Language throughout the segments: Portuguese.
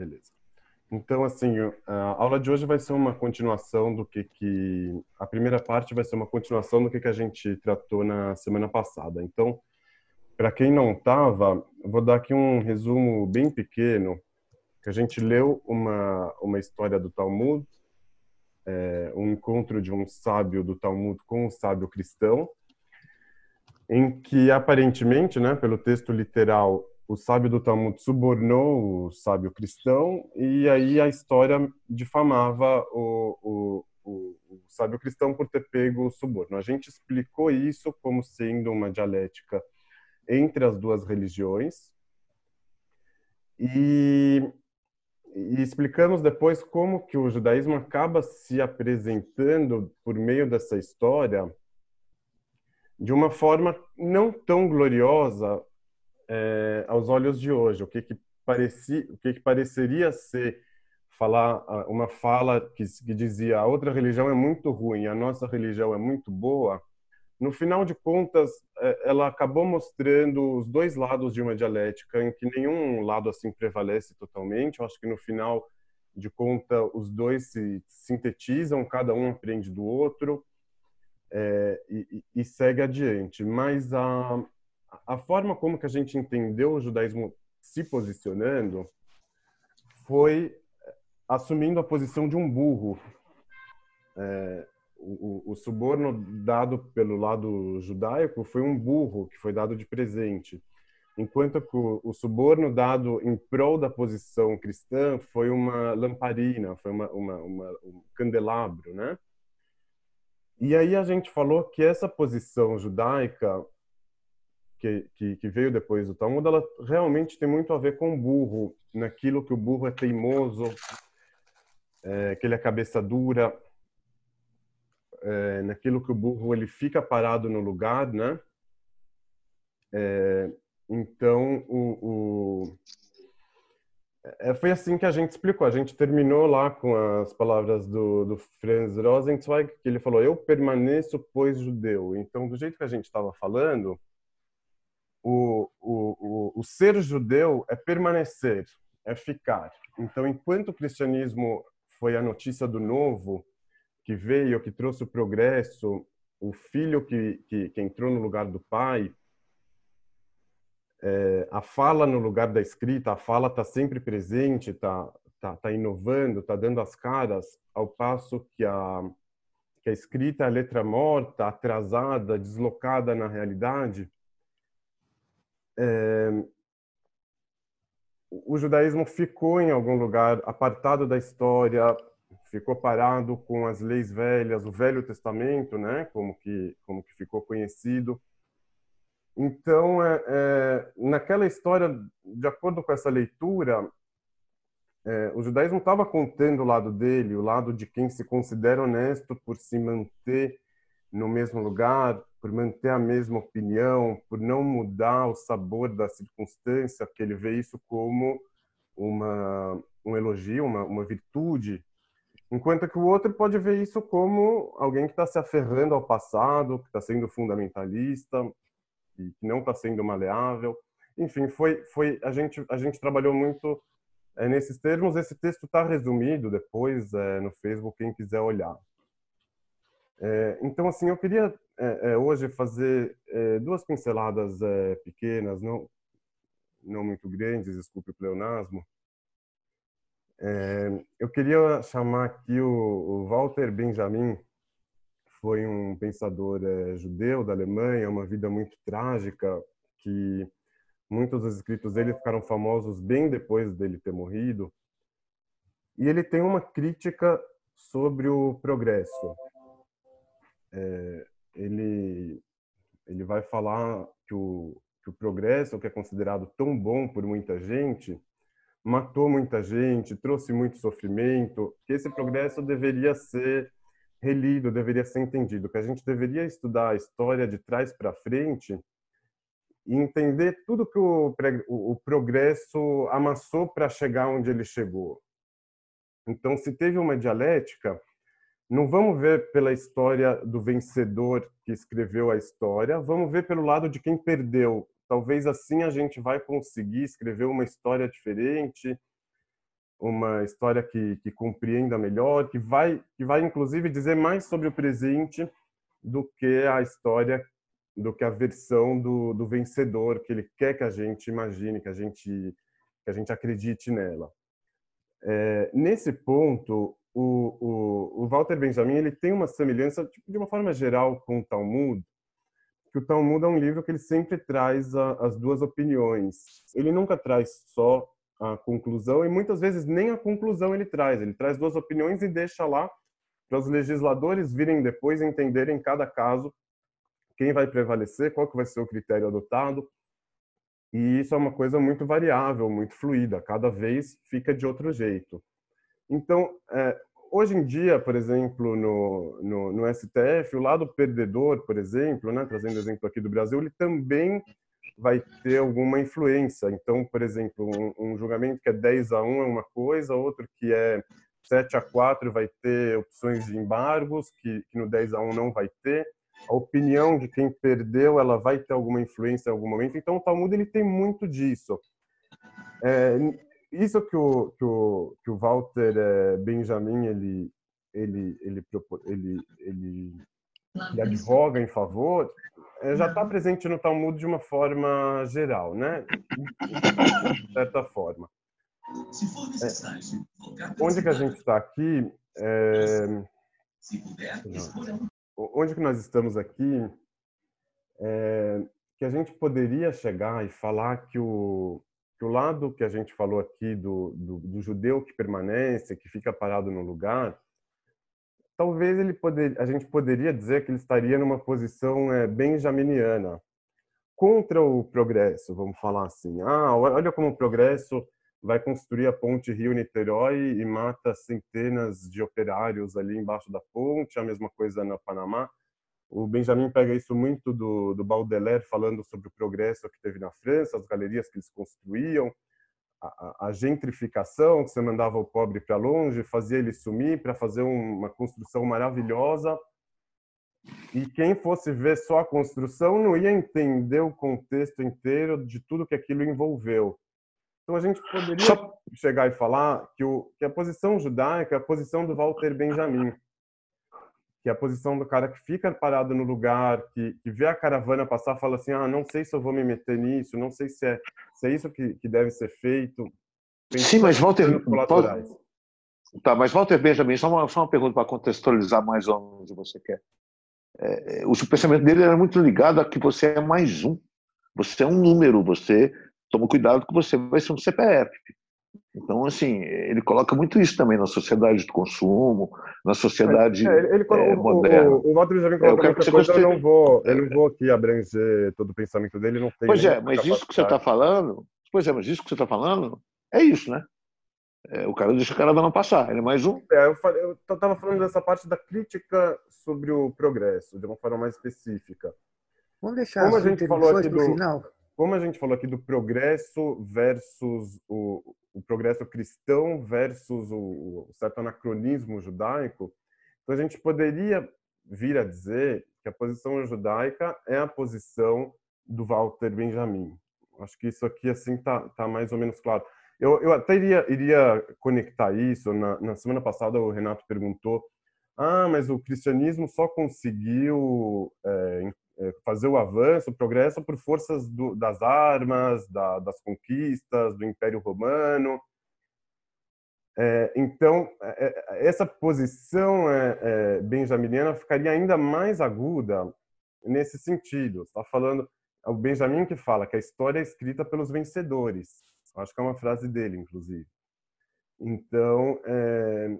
Beleza. Então, assim, a aula de hoje vai ser uma continuação do que que a primeira parte vai ser uma continuação do que que a gente tratou na semana passada. Então, para quem não estava, vou dar aqui um resumo bem pequeno que a gente leu uma uma história do Talmud, é, um encontro de um sábio do Talmud com um sábio cristão, em que aparentemente, né, pelo texto literal, o sábio do Talmud subornou o sábio cristão e aí a história difamava o, o, o, o sábio cristão por ter pego o suborno. A gente explicou isso como sendo uma dialética entre as duas religiões e, e explicamos depois como que o judaísmo acaba se apresentando por meio dessa história de uma forma não tão gloriosa é, aos olhos de hoje, o que que parecia, o que que pareceria ser falar uma fala que, que dizia a outra religião é muito ruim, a nossa religião é muito boa. No final de contas, é, ela acabou mostrando os dois lados de uma dialética, em que nenhum lado assim prevalece totalmente. Eu acho que no final de conta os dois se sintetizam, cada um aprende do outro é, e, e, segue adiante. Mas a, a forma como que a gente entendeu o judaísmo se posicionando foi assumindo a posição de um burro. É, o, o, suborno dado pelo lado judaico foi um burro que foi dado de presente, enquanto que o, o suborno dado em prol da posição cristã foi uma lamparina, foi uma, uma, uma, um candelabro, né? E aí a gente falou que essa posição judaica que, que, que, veio depois do Talmud, ela realmente tem muito a ver com o burro, naquilo que o burro é teimoso, é, que ele é cabeça dura, é, naquilo que o burro ele fica parado no lugar, né? É, então, o, o é, foi assim que a gente explicou. A gente terminou lá com as palavras do, do Franz Rosenzweig, que ele falou: Eu permaneço, pois, judeu. Então, do jeito que a gente estava falando, o, o, o, o ser judeu é permanecer, é ficar. Então, enquanto o cristianismo foi a notícia do novo, que veio, que trouxe o progresso, o filho que, que, que entrou no lugar do pai, é, a fala no lugar da escrita, a fala está sempre presente, está tá, tá inovando, está dando as caras, ao passo que a, que a escrita é a letra morta, atrasada, deslocada na realidade, é, o judaísmo ficou em algum lugar apartado da história, ficou parado com as leis velhas, o Velho Testamento, né, como que como que ficou conhecido. Então, é, é, naquela história, de acordo com essa leitura, é, o judaísmo estava contando o lado dele, o lado de quem se considera honesto por se manter no mesmo lugar, por manter a mesma opinião, por não mudar o sabor da circunstância, porque ele vê isso como uma, um elogio, uma, uma virtude, enquanto que o outro pode ver isso como alguém que está se aferrando ao passado, que está sendo fundamentalista, que não está sendo maleável. Enfim, foi, foi a gente a gente trabalhou muito é, nesses termos. Esse texto está resumido depois é, no Facebook, quem quiser olhar. É, então, assim, eu queria é, é, hoje fazer é, duas pinceladas é, pequenas, não, não muito grandes, desculpe o pleonasmo. É, eu queria chamar aqui o, o, Walter Benjamin, foi um pensador judeu da Alemanha, uma vida muito trágica, que muitos dos escritos dele ficaram famosos bem depois dele ter morrido. E ele tem uma crítica sobre o progresso é, ele ele vai falar que o, que o progresso, que é considerado tão bom por muita gente, matou muita gente, trouxe muito sofrimento, que esse progresso deveria ser relido, deveria ser entendido, que a gente deveria estudar a história de trás para frente e entender tudo que o, o, o progresso amassou para chegar onde ele chegou. Então, se teve uma dialética, não vamos ver pela história do vencedor que escreveu a história, vamos ver pelo lado de quem perdeu. Talvez assim a gente vai conseguir escrever uma história diferente, uma história que, que compreenda melhor, que vai, que vai inclusive dizer mais sobre o presente do que a história, do que a versão do, do vencedor que ele quer que a gente imagine, que a gente, que a gente acredite nela. É, nesse ponto, o, o, o, Walter Benjamin ele tem uma semelhança, tipo, de uma forma geral, com o Talmud, que o Talmud é um livro que ele sempre traz a, as duas opiniões. Ele nunca traz só a conclusão e muitas vezes nem a conclusão ele traz. Ele traz duas opiniões e deixa lá para os legisladores virem depois entenderem cada caso quem vai prevalecer, qual que vai ser o critério adotado. E isso é uma coisa muito variável, muito fluida. Cada vez fica de outro jeito. Então, é, hoje em dia, por exemplo, no, no, no, STF, o lado perdedor, por exemplo, né, trazendo exemplo aqui do Brasil, ele também vai ter alguma influência. Então, por exemplo, um, um, julgamento que é 10 a 1 é uma coisa, outro que é 7 a 4 vai ter opções de embargos, que, que no 10 a 1 não vai ter. A opinião de quem perdeu, ela vai ter alguma influência em algum momento. Então, o Talmud ele tem muito disso. É, isso que o, que o, que o Walter é, Benjamin ele, ele, ele, ele, ele, ele advoga em favor, é, já está presente no Talmud de uma forma geral, né? De certa forma. É, onde que a gente está aqui? É, onde que nós estamos aqui? É, que a gente poderia chegar e falar que o, que o lado que a gente falou aqui do, do, do, judeu que permanece, que fica parado no lugar, talvez ele poder, a gente poderia dizer que ele estaria numa posição é, benjaminiana, contra o progresso, vamos falar assim. Ah, olha como o progresso vai construir a ponte Rio-Niterói e mata centenas de operários ali embaixo da ponte, a mesma coisa na Panamá. O Benjamin pega isso muito do, do Baudelaire, falando sobre o progresso que teve na França, as galerias que eles construíam, a, a gentrificação, que você mandava o pobre para longe, fazia ele sumir para fazer uma construção maravilhosa. E quem fosse ver só a construção não ia entender o contexto inteiro de tudo que aquilo envolveu. Então a gente poderia chegar e falar que, o, que a posição judaica é a posição do Walter Benjamin que é a posição do cara que fica parado no lugar, que, que vê a caravana passar, fala assim, ah, não sei se eu vou me meter nisso, não sei se é, se é isso que, que deve ser feito. Sim, mas Walter, tá, mas Walter Benjamin, só uma, só uma pergunta para contextualizar mais onde você quer. É, é, o pensamento dele era muito ligado a que você é mais um, você é um número, você toma cuidado que você vai ser um CPF. Então, assim, ele coloca muito isso também na sociedade do consumo, na sociedade é, ele, ele, é, moderna. O, o Walter já vem colocando é, muita coisa, eu não, vou, eu não vou aqui abranger todo o pensamento dele, não tem Pois é, mas isso que você está falando, pois é, mas isso que você está falando é isso, né? É, o cara deixa a caravana passar, ele é mais um. É, eu estava falando dessa parte da crítica sobre o progresso, de uma forma mais específica. Vamos deixar como a gente falou aqui do final. Como a gente falou aqui do progresso versus o, o progresso cristão versus o, o certo anacronismo judaico, então a gente poderia vir a dizer que a posição judaica é a posição do Walter Benjamin. Acho que isso aqui assim tá, tá mais ou menos claro. Eu, eu até iria, iria conectar isso. Na, na semana passada o Renato perguntou: ah, mas o cristianismo só conseguiu é, fazer o avanço, o progresso por forças do, das armas, da, das conquistas, do Império Romano. É, então, é, é essa posição é, é, benjaminiana ficaria ainda mais aguda nesse sentido. Está falando é o Benjamin que fala que a história é escrita pelos vencedores. Acho que é uma frase dele, inclusive. Então, é,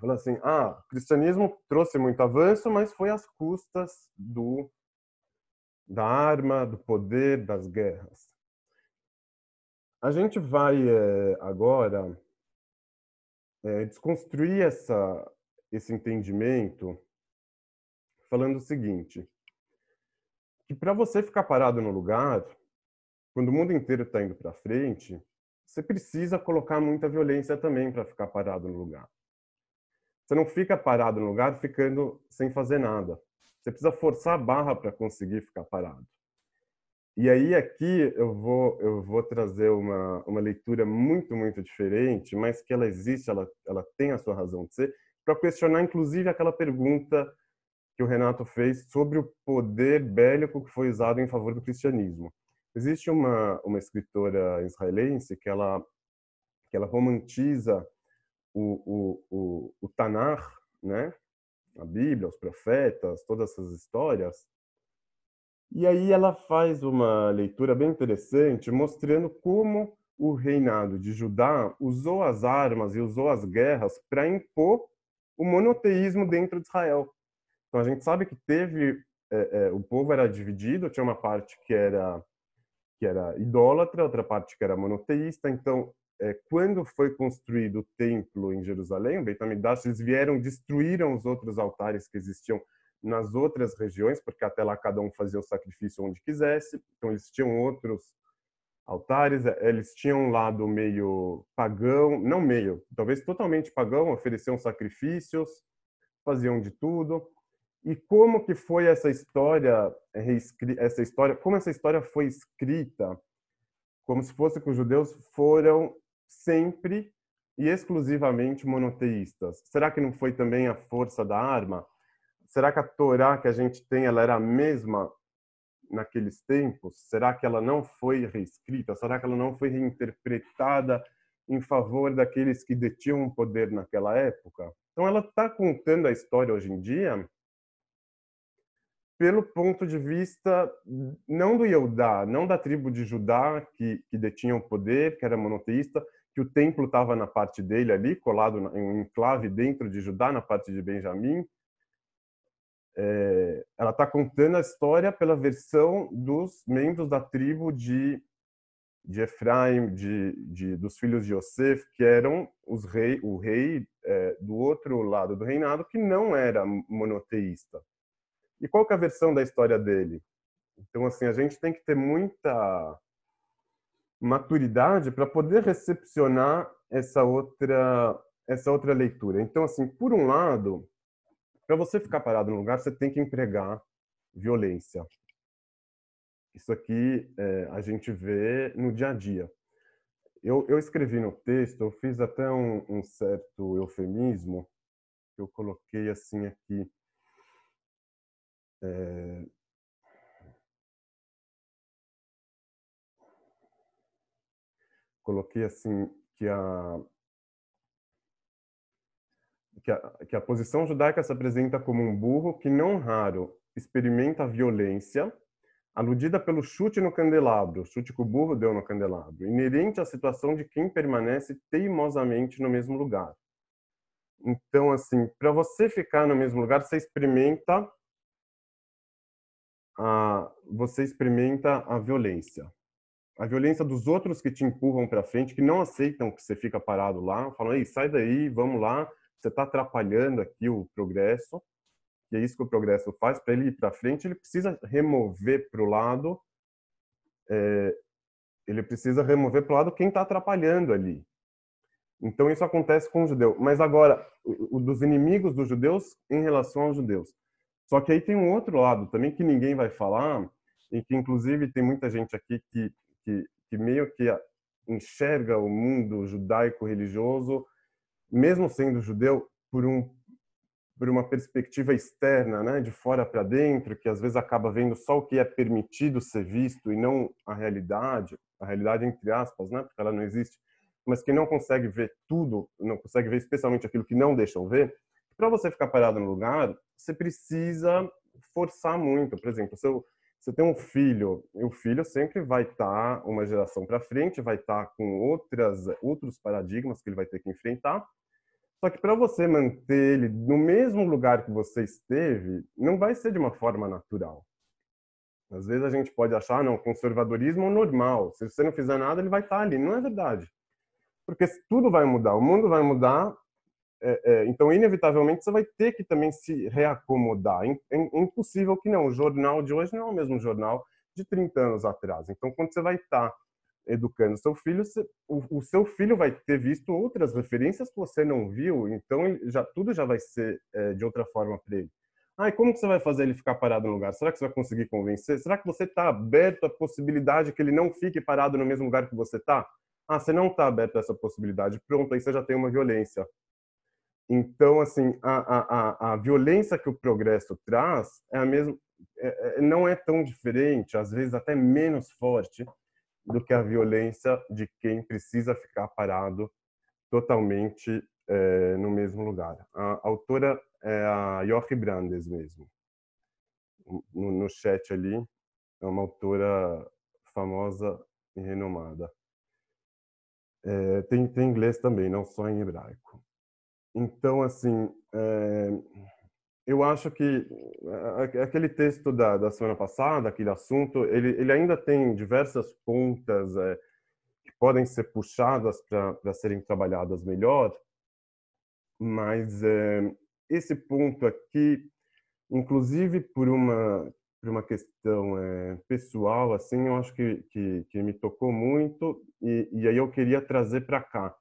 fala assim: ah, o cristianismo trouxe muito avanço, mas foi às custas do da arma, do poder, das guerras. A gente vai é, agora é, desconstruir essa, esse entendimento falando o seguinte, que para você ficar parado no lugar, quando o mundo inteiro está indo para frente, você precisa colocar muita violência também para ficar parado no lugar. Você não fica parado no lugar ficando sem fazer nada. Você precisa forçar a barra para conseguir ficar parado. e aí aqui eu vou eu vou trazer uma uma leitura muito muito diferente, mas que ela existe, ela ela tem a sua razão de ser, para questionar inclusive aquela pergunta que o Renato fez sobre o poder bélico que foi usado em favor do cristianismo. Existe uma uma escritora israelense que ela que ela romantiza o o o, o Tanar, né? A Bíblia, os profetas, todas essas histórias, e aí ela faz uma leitura bem interessante, mostrando como o reinado de Judá usou as armas e usou as guerras para impor o monoteísmo dentro de Israel. Então a gente sabe que teve é, é, o povo era dividido, tinha uma parte que era que era idólatra, outra parte que era monoteísta. Então, é, quando foi construído o templo em Jerusalém, o Beit HaMikdash, eles vieram, destruíram os outros altares que existiam nas outras regiões, porque até lá cada um fazia o sacrifício onde quisesse. Então eles tinham outros altares, eh, eles tinham um lado meio pagão, não meio, talvez totalmente pagão, ofereciam sacrifícios, faziam de tudo. E como que foi essa história essa história, como essa história foi escrita? Como se fosse que os judeus foram sempre e exclusivamente monoteístas. Será que não foi também a força da arma? será que a Torá que a gente tem ela era a mesma naqueles tempos? Será que ela não foi reescrita? Será que ela não foi reinterpretada em favor daqueles que detinham o poder naquela época? Então ela está contando a história hoje em dia pelo ponto de vista não do Yehudá, não da tribo de Judá que, que detinha o poder, que era monoteísta, que o templo estava na parte dele ali, colado em um enclave dentro de Judá, na parte de Benjamim, é, ela está contando a história pela versão dos membros da tribo de, de Efraim, de, de, dos filhos de Yosef, que eram os rei, o rei é, do outro lado do reinado, que não era monoteísta. E qual que é a versão da história dele? Então, assim, a gente tem que ter muita maturidade para poder recepcionar essa outra essa outra leitura. Então, assim, por um lado, para você ficar parado no lugar, você tem que empregar violência. Isso aqui é, a gente vê no dia a dia. Eu, eu escrevi no texto, eu fiz até um, um certo eufemismo, que eu coloquei assim aqui. É, coloquei assim que a que a, que a posição judaica se apresenta como um burro que, não raro, experimenta violência, aludida pelo chute no candelabro, chute que o burro deu no candelabro, inerente à situação de quem permanece teimosamente no mesmo lugar. Então, assim, para você ficar no mesmo lugar, você experimenta a, você experimenta a violência. A violência dos outros que te empurram para frente, que não aceitam que você fica parado lá, falam, ei, sai daí, vamos lá, você está atrapalhando aqui o progresso, e é isso que o progresso faz, para ele ir para frente, ele precisa remover para o lado, é, ele precisa remover para o lado quem está atrapalhando ali. Então isso acontece com o judeu. Mas agora, o, o dos inimigos dos judeus em relação aos judeus. Só que aí tem um outro lado também que ninguém vai falar, e que inclusive tem muita gente aqui que, que, que meio que enxerga o mundo judaico-religioso mesmo sendo judeu, por um por uma perspectiva externa, né, de fora para dentro, que às vezes acaba vendo só o que é permitido ser visto e não a realidade, a realidade entre aspas, né, porque ela não existe, mas que não consegue ver tudo, não consegue ver especialmente aquilo que não deixam ver. Para você ficar parado no lugar, você precisa forçar muito. Por exemplo, se você tem um filho, e o filho sempre vai estar tá uma geração para frente, vai estar tá com outras outros paradigmas que ele vai ter que enfrentar só que para você manter ele no mesmo lugar que você esteve, não vai ser de uma forma natural. Às vezes a gente pode achar, não, conservadorismo é normal. Se você não fizer nada, ele vai estar tá ali. Não é verdade. Porque tudo vai mudar, o mundo vai mudar. É, é, então, inevitavelmente, você vai ter que também se reacomodar. É, é impossível que não. O jornal de hoje não é o mesmo jornal de 30 anos atrás. Então, quando você vai estar tá educando seu filho, o, o, seu filho vai ter visto outras referências que você não viu, então já tudo já vai ser é, de outra forma para ele. Ah, e como que você vai fazer ele ficar parado no lugar? Será que você vai conseguir convencer? Será que você está aberto à possibilidade que ele não fique parado no mesmo lugar que você está? Ah, você não está aberto a essa possibilidade. Pronto, aí você já tem uma violência. Então, assim, a, a, a violência que o progresso traz é a mesma, é, é, não é tão diferente, às vezes até menos forte do que a violência de quem precisa ficar parado totalmente é, no mesmo lugar. A autora é a Jochi Brandes mesmo. No, no chat ali, é uma autora famosa e renomada. É, tem, tem inglês também, não só em hebraico. Então, assim, é, eu acho que aquele texto da, da semana passada, aquele assunto, ele, ele ainda tem diversas pontas é, que podem ser puxadas para serem trabalhadas melhor, mas é, esse ponto aqui, inclusive por uma por uma questão pessoal, assim, eu acho que, que, que me tocou muito e, e aí eu queria trazer para cá,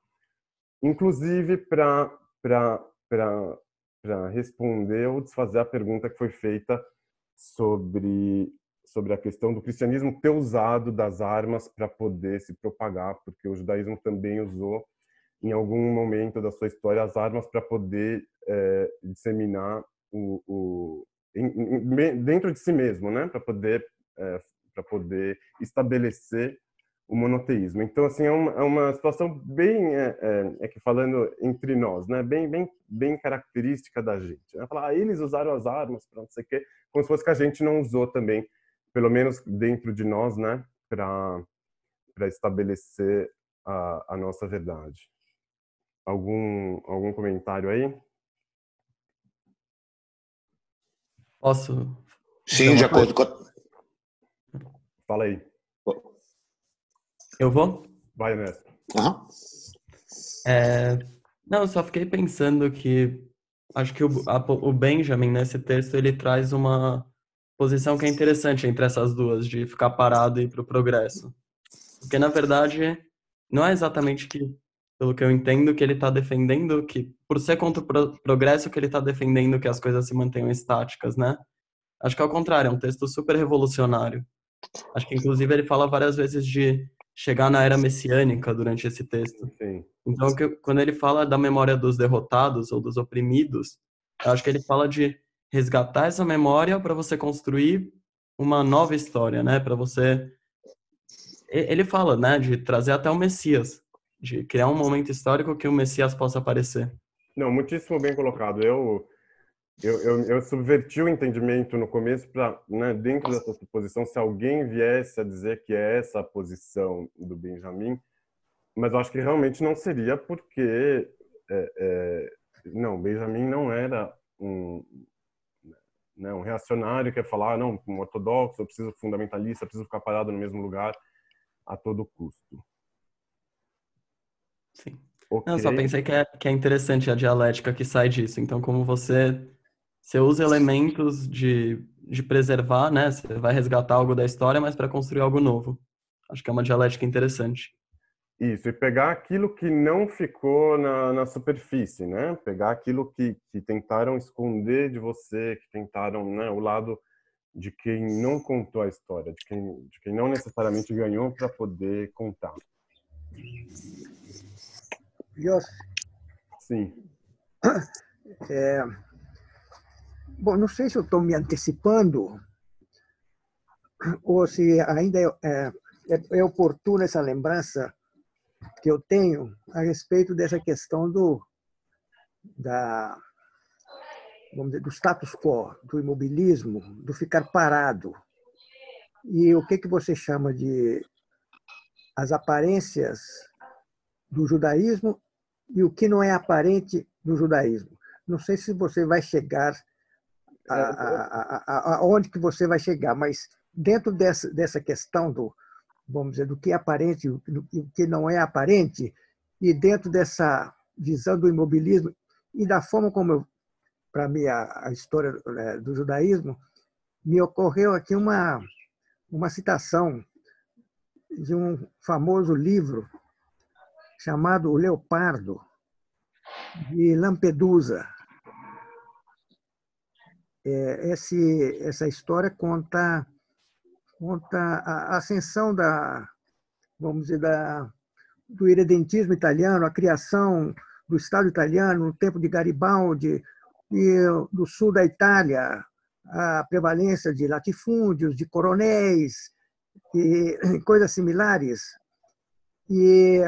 inclusive para para responder ou desfazer a pergunta que foi feita sobre sobre a questão do cristianismo ter usado das armas para poder se propagar, porque o judaísmo também usou em algum momento da sua história as armas para poder é, disseminar o, o em, em, dentro de si mesmo, né, para poder é, para poder estabelecer o monoteísmo. Então, assim, é uma, é uma situação bem, é, é, é, que falando entre nós, né, bem, bem, bem característica da gente. Né? Falar, ah, eles usaram as armas para não sei o quê, como se fosse que a gente não usou também, pelo menos dentro de nós, né, para para estabelecer a, a nossa verdade. Algum algum comentário aí? Posso? Sim, de acordo com. Fala aí. Eu vou? Vai, Ernesto. Uhum. É, não, eu só fiquei pensando que acho que o, a, o Benjamin nesse texto ele traz uma posição que é interessante entre essas duas, de ficar parado e ir para o progresso. Porque, na verdade, não é exatamente que, pelo que eu entendo, que ele está defendendo que, por ser contra o pro progresso, que ele está defendendo que as coisas se mantenham estáticas, né? Acho que é o contrário, é um texto super revolucionário. Acho que, inclusive, ele fala várias vezes de chegar na era messiânica durante esse texto. Sim. Então, que, quando ele fala da memória dos derrotados ou dos oprimidos, eu acho que ele fala de resgatar essa memória para você construir uma nova história, né? Para você ele fala, né, de trazer até o Messias, de criar um momento histórico que o Messias possa aparecer. Não, muitíssimo bem colocado. Eu eu, eu, eu subverti o entendimento no começo para, né, dentro dessa suposição, se alguém viesse a dizer que é essa a posição do Benjamin, mas eu acho que realmente não seria porque é, é, não, Benjamin não era um, né, um reacionário que ia falar, ah, não, um ortodoxo, eu preciso fundamentalista, eu preciso ficar parado no mesmo lugar a todo custo. Sim. Okay. Não, só pensei que é, que é interessante a dialética que sai disso. Então, como você você usa elementos de, de preservar, né? Você vai resgatar algo da história, mas para construir algo novo. Acho que é uma dialética interessante. Isso, e pegar aquilo que não ficou na, na superfície, né? Pegar aquilo que, que tentaram esconder de você, que tentaram, né? O lado de quem não contou a história, de quem, de quem não necessariamente ganhou para poder contar. José. Sim. É, Bom, não sei se eu estou me antecipando ou se ainda é, é, é, oportuna essa lembrança que eu tenho a respeito dessa questão do da vamos dizer, do status quo, do imobilismo, do ficar parado. E o que que você chama de as aparências do judaísmo e o que não é aparente do judaísmo. Não sei se você vai chegar aonde que você vai chegar, mas dentro dessa, dessa questão do, vamos dizer, do que é aparente e o que não é aparente, e dentro dessa visão do imobilismo e da forma como, para mim, a, história né, do judaísmo, me ocorreu aqui uma, uma citação de um famoso livro chamado O Leopardo, de Lampedusa, é, esse, essa história conta, conta a ascensão da, vamos dizer, da, do irredentismo italiano, a criação do Estado italiano no tempo de Garibaldi, e do sul da Itália, a prevalência de latifúndios, de coronéis, e coisas similares. E,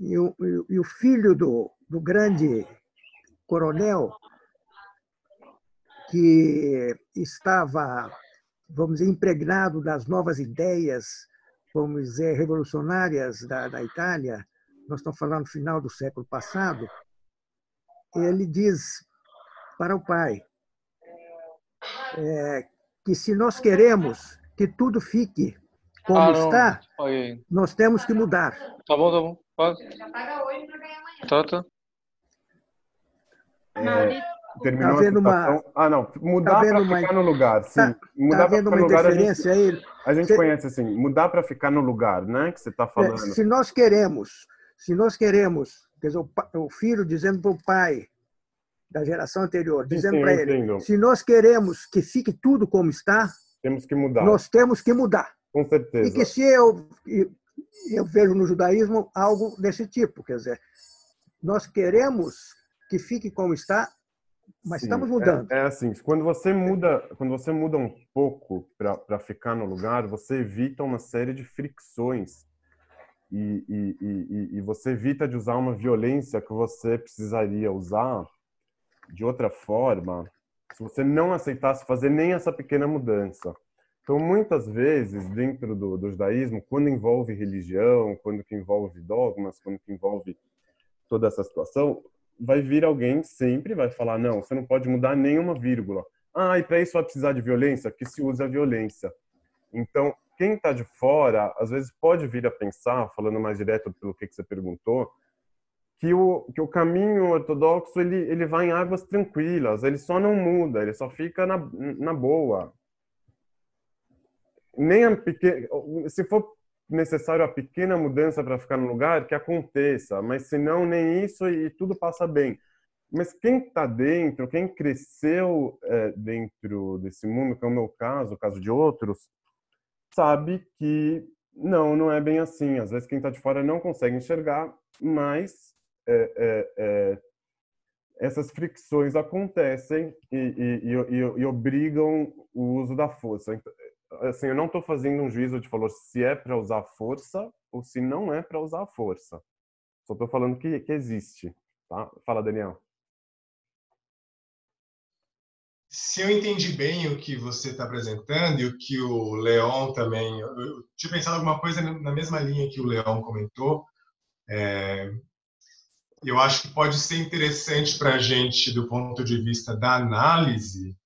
e, o, e o filho do, do grande coronel, que estava, vamos dizer, impregnado das novas ideias, vamos dizer, revolucionárias da, da Itália, nós estamos falando no final do século passado, ele diz para o pai é, que se nós queremos que tudo fique como ah, está, nós temos que mudar. Tá bom, tá bom. Pode. Tá, tá. É, terminou tá vendo uma... Ah, não. Mudar tá para ficar uma... no lugar, sim. Tá, mudar tá vendo uma lugar, interferência a gente, aí? A gente conhece assim, mudar para ficar no lugar, né? Que você está é, falando. Se nós queremos, se nós queremos, quer dizer, o filho dizendo para o pai da geração anterior, dizendo para ele, se nós queremos que fique tudo como está, temos que mudar. Nós temos que mudar. Com certeza. E que se eu eu vejo no judaísmo algo desse tipo, quer dizer, nós queremos que fique como está, mas Sim, estamos mudando. É, é, assim, quando você muda, quando você muda um pouco para ficar no lugar, você evita uma série de fricções e, e, e, e, você evita de usar uma violência que você precisaria usar de outra forma se você não aceitasse fazer nem essa pequena mudança. Então, muitas vezes, dentro do, do judaísmo, quando envolve religião, quando que envolve dogmas, quando que envolve toda essa situação, vai vir alguém sempre vai falar não, você não pode mudar nenhuma vírgula. Ah, e para isso vai precisar de violência? Que se use a violência. Então, quem está de fora, às vezes pode vir a pensar, falando mais direto pelo que, que você perguntou, que o, que o caminho ortodoxo ele, ele vai em águas tranquilas, ele só não muda, ele só fica na, na boa. Nem a pequena, se for necessário a pequena mudança para ficar no lugar, que aconteça, mas se não, nem isso e tudo passa bem. Mas quem está dentro, quem cresceu é, dentro desse mundo, que é o meu caso, o caso de outros, sabe que não, não é bem assim. Às vezes quem está de fora não consegue enxergar, mas é, é, essas fricções acontecem e, e, e, e, obrigam o uso da força. Assim, eu não estou fazendo um juízo de valor se é para usar força ou se não é para usar força. Só estou falando que, que existe. Tá? Fala, Daniel. Se eu entendi bem o que você está apresentando e o que o Leon também. Eu tinha pensado alguma coisa na mesma linha que o Leon comentou. É, eu acho que pode ser interessante para a gente, do ponto de vista da análise,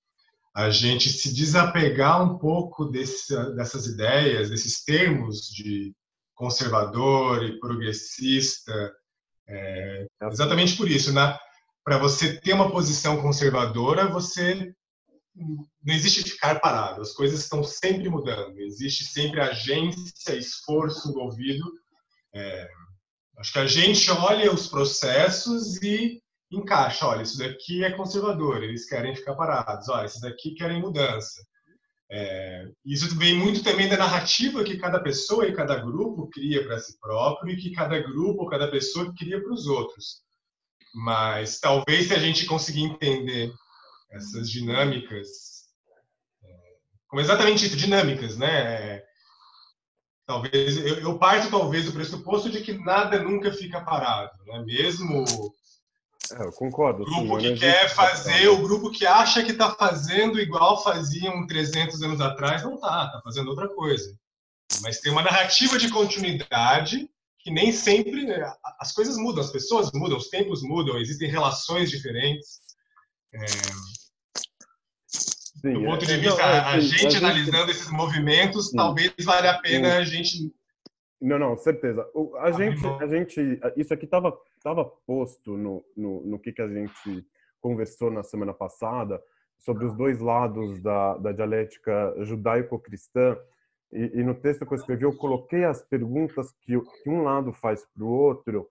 a gente se desapegar um pouco desse, dessas ideias, desses termos de conservador e progressista, é, exatamente por isso, né? Para você ter uma posição conservadora, você não existe ficar parado. As coisas estão sempre mudando. Existe sempre agência, esforço envolvido. É, Acho que a gente olha os processos e encaixa, olha, isso daqui é conservador, eles querem ficar parados, olha, esses daqui querem mudança. É, isso vem muito também da narrativa que cada pessoa e cada grupo cria para si próprio e que cada grupo ou cada pessoa cria para os outros. Mas talvez se a gente conseguir entender essas dinâmicas, é, como exatamente isso, dinâmicas, né? talvez eu, eu, parto talvez do pressuposto de que nada nunca fica parado, né? Mesmo é, eu concordo. O grupo sim, que quer fazer, o grupo que acha que está fazendo igual faziam 300 anos atrás, não está, está fazendo outra coisa. Mas tem uma narrativa de continuidade que nem sempre né, as coisas mudam, as pessoas mudam, os tempos mudam, existem relações diferentes. É, Sim, do ponto de é, vista, é, a, gente a analisando gente... esses movimentos, sim. talvez valha a pena sim. a gente. Não, não, certeza. O, a, gente, a gente, isso aqui estava tava posto no, no, no que, que a gente conversou na semana passada sobre os dois lados da, da dialética judaico-cristã. E, e, no texto que eu escrevi, eu coloquei as perguntas que, que um lado faz para o outro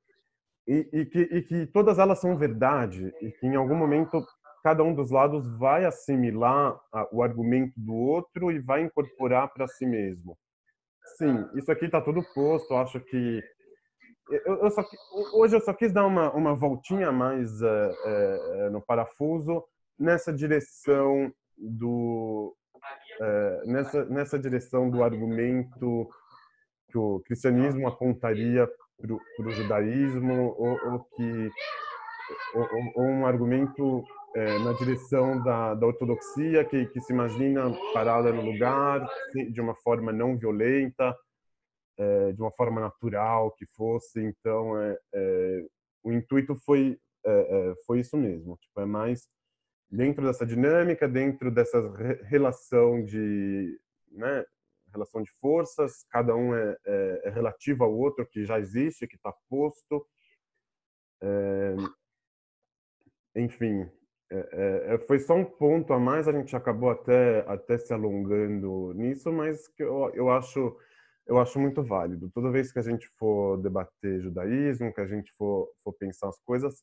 e, e, que, e que todas elas são verdade e que em algum momento cada um dos lados vai assimilar o argumento do outro e vai incorporar para si mesmo. Sim, isso aqui está tudo posto. Acho que eu, eu só, hoje eu só quis dar uma, uma voltinha mais é, é, no parafuso nessa direção do é, nessa nessa direção do argumento que o cristianismo apontaria para o judaísmo ou, ou que ou, ou, um argumento é, na direção da, da ortodoxia que, que se imagina parada no lugar de uma forma não violenta é, de uma forma natural que fosse. Então é, é o intuito foi é, é, foi isso mesmo. Tipo é mais dentro dessa dinâmica dentro dessa relação de né, relação de forças, cada um é, é, é relativo ao outro que já existe, que está posto. É, enfim, é, é, foi só um ponto a mais, a gente acabou até, até se alongando nisso, mas que eu, eu, acho, eu acho muito válido. Toda vez que a gente for debater judaísmo, que a gente for, for pensar as coisas,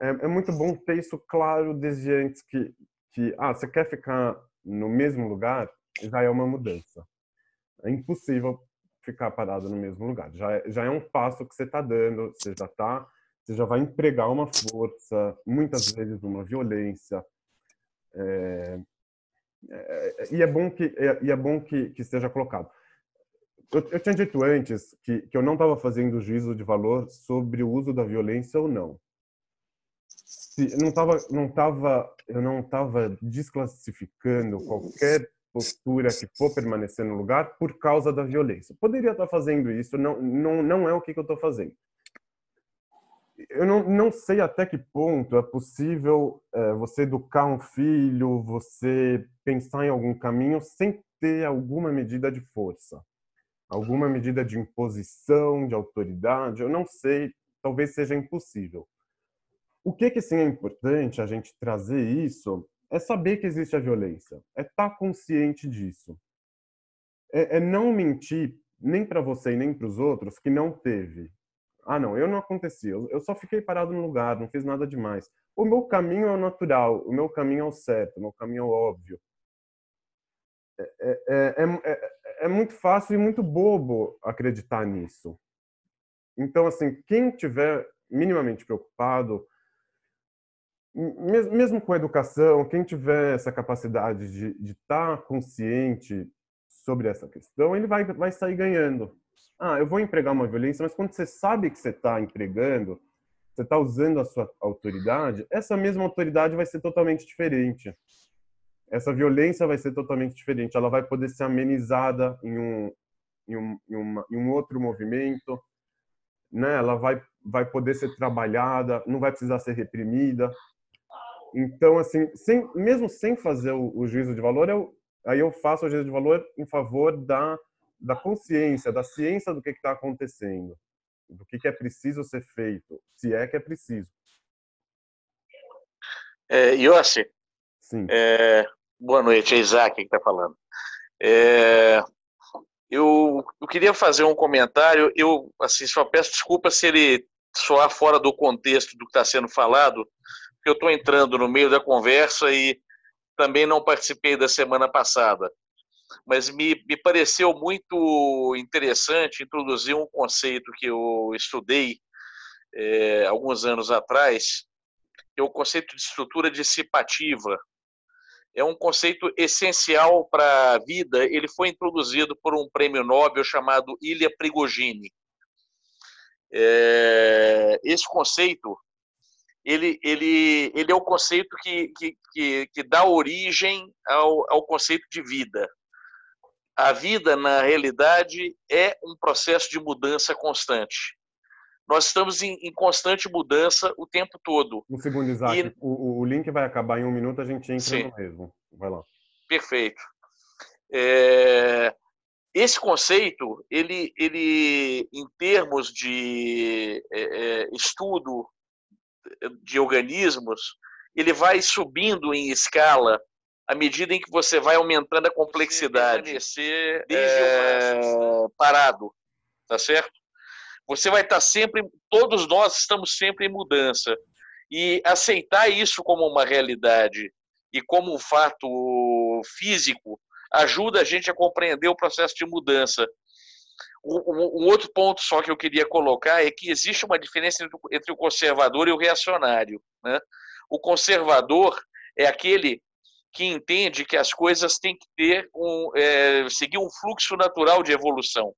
é, é muito bom ter isso claro desde antes que, que ah, você quer ficar no mesmo lugar, já é uma mudança é impossível ficar parado no mesmo lugar. Já é, já é um passo que você está dando, você já tá, você já vai empregar uma força, muitas vezes uma violência. É, é, e é bom que é, e é bom que, que seja colocado. Eu, eu tinha dito antes que, que eu não estava fazendo juízo de valor sobre o uso da violência ou não. Se, não tava, não tava, eu não estava desclassificando qualquer postura que for permanecer no lugar por causa da violência. Poderia estar fazendo isso, não, não, não é o que, que eu estou fazendo. Eu não, não sei até que ponto é possível é, você educar um filho, você pensar em algum caminho sem ter alguma medida de força, alguma medida de imposição, de autoridade. Eu não sei, talvez seja impossível. O que, que sim é importante a gente trazer isso é saber que existe a violência, é estar tá consciente disso. É, é não mentir nem para você e nem para os outros que não teve. Ah, não, eu não aconteci, eu só fiquei parado no lugar, não fiz nada demais. O meu caminho é o natural, o meu caminho é o certo, o meu caminho é o óbvio. É, é, é, é, é muito fácil e muito bobo acreditar nisso. Então, assim, quem tiver minimamente preocupado mesmo com a educação, quem tiver essa capacidade de estar tá consciente sobre essa questão, ele vai, vai sair ganhando. Ah, eu vou empregar uma violência, mas quando você sabe que você está empregando, você está usando a sua autoridade, essa mesma autoridade vai ser totalmente diferente. Essa violência vai ser totalmente diferente. Ela vai poder ser amenizada em um, em um, em uma, em um outro movimento, né? Ela vai, vai poder ser trabalhada, não vai precisar ser reprimida. Então, assim, sem, mesmo sem fazer o, o juízo de valor, eu, aí eu faço o juízo de valor em favor da, da consciência, da ciência do que está acontecendo, do que, que, é preciso ser feito, se é que é preciso. É, Yossi, Sim. É, boa noite, é Isaac que está falando. É, eu, eu queria fazer um comentário, eu assim, só peço desculpa se ele soar fora do contexto do que está sendo falado, eu estou entrando no meio da conversa e também não participei da semana passada. Mas me, me pareceu muito interessante introduzir um conceito que eu estudei é, alguns anos atrás, que é o conceito de estrutura dissipativa. É um conceito essencial para a vida. Ele foi introduzido por um prêmio Nobel chamado Ilya Prigogine. É, esse conceito ele, ele, ele é o conceito que, que, que, que dá origem ao, ao conceito de vida. A vida, na realidade, é um processo de mudança constante. Nós estamos em, em constante mudança o tempo todo. Um segundo, Isaac. E... O, o, link vai acabar em um minuto, a gente entra Sim. no mesmo. Vai lá. Perfeito. É... Esse conceito, ele, ele, em termos de é, é estudo de organismos, ele vai subindo em escala à medida em que você vai aumentando a complexidade. Desde é, parado, tá certo? Você vai estar sempre, todos nós estamos sempre em mudança. E aceitar isso como uma realidade e como um fato físico ajuda a gente a compreender o processo de mudança. Um, um outro ponto só que eu queria colocar é que existe uma diferença entre o conservador e o reacionário. Né? O conservador é aquele que entende que as coisas têm que ter um, é, seguir um fluxo natural de evolução.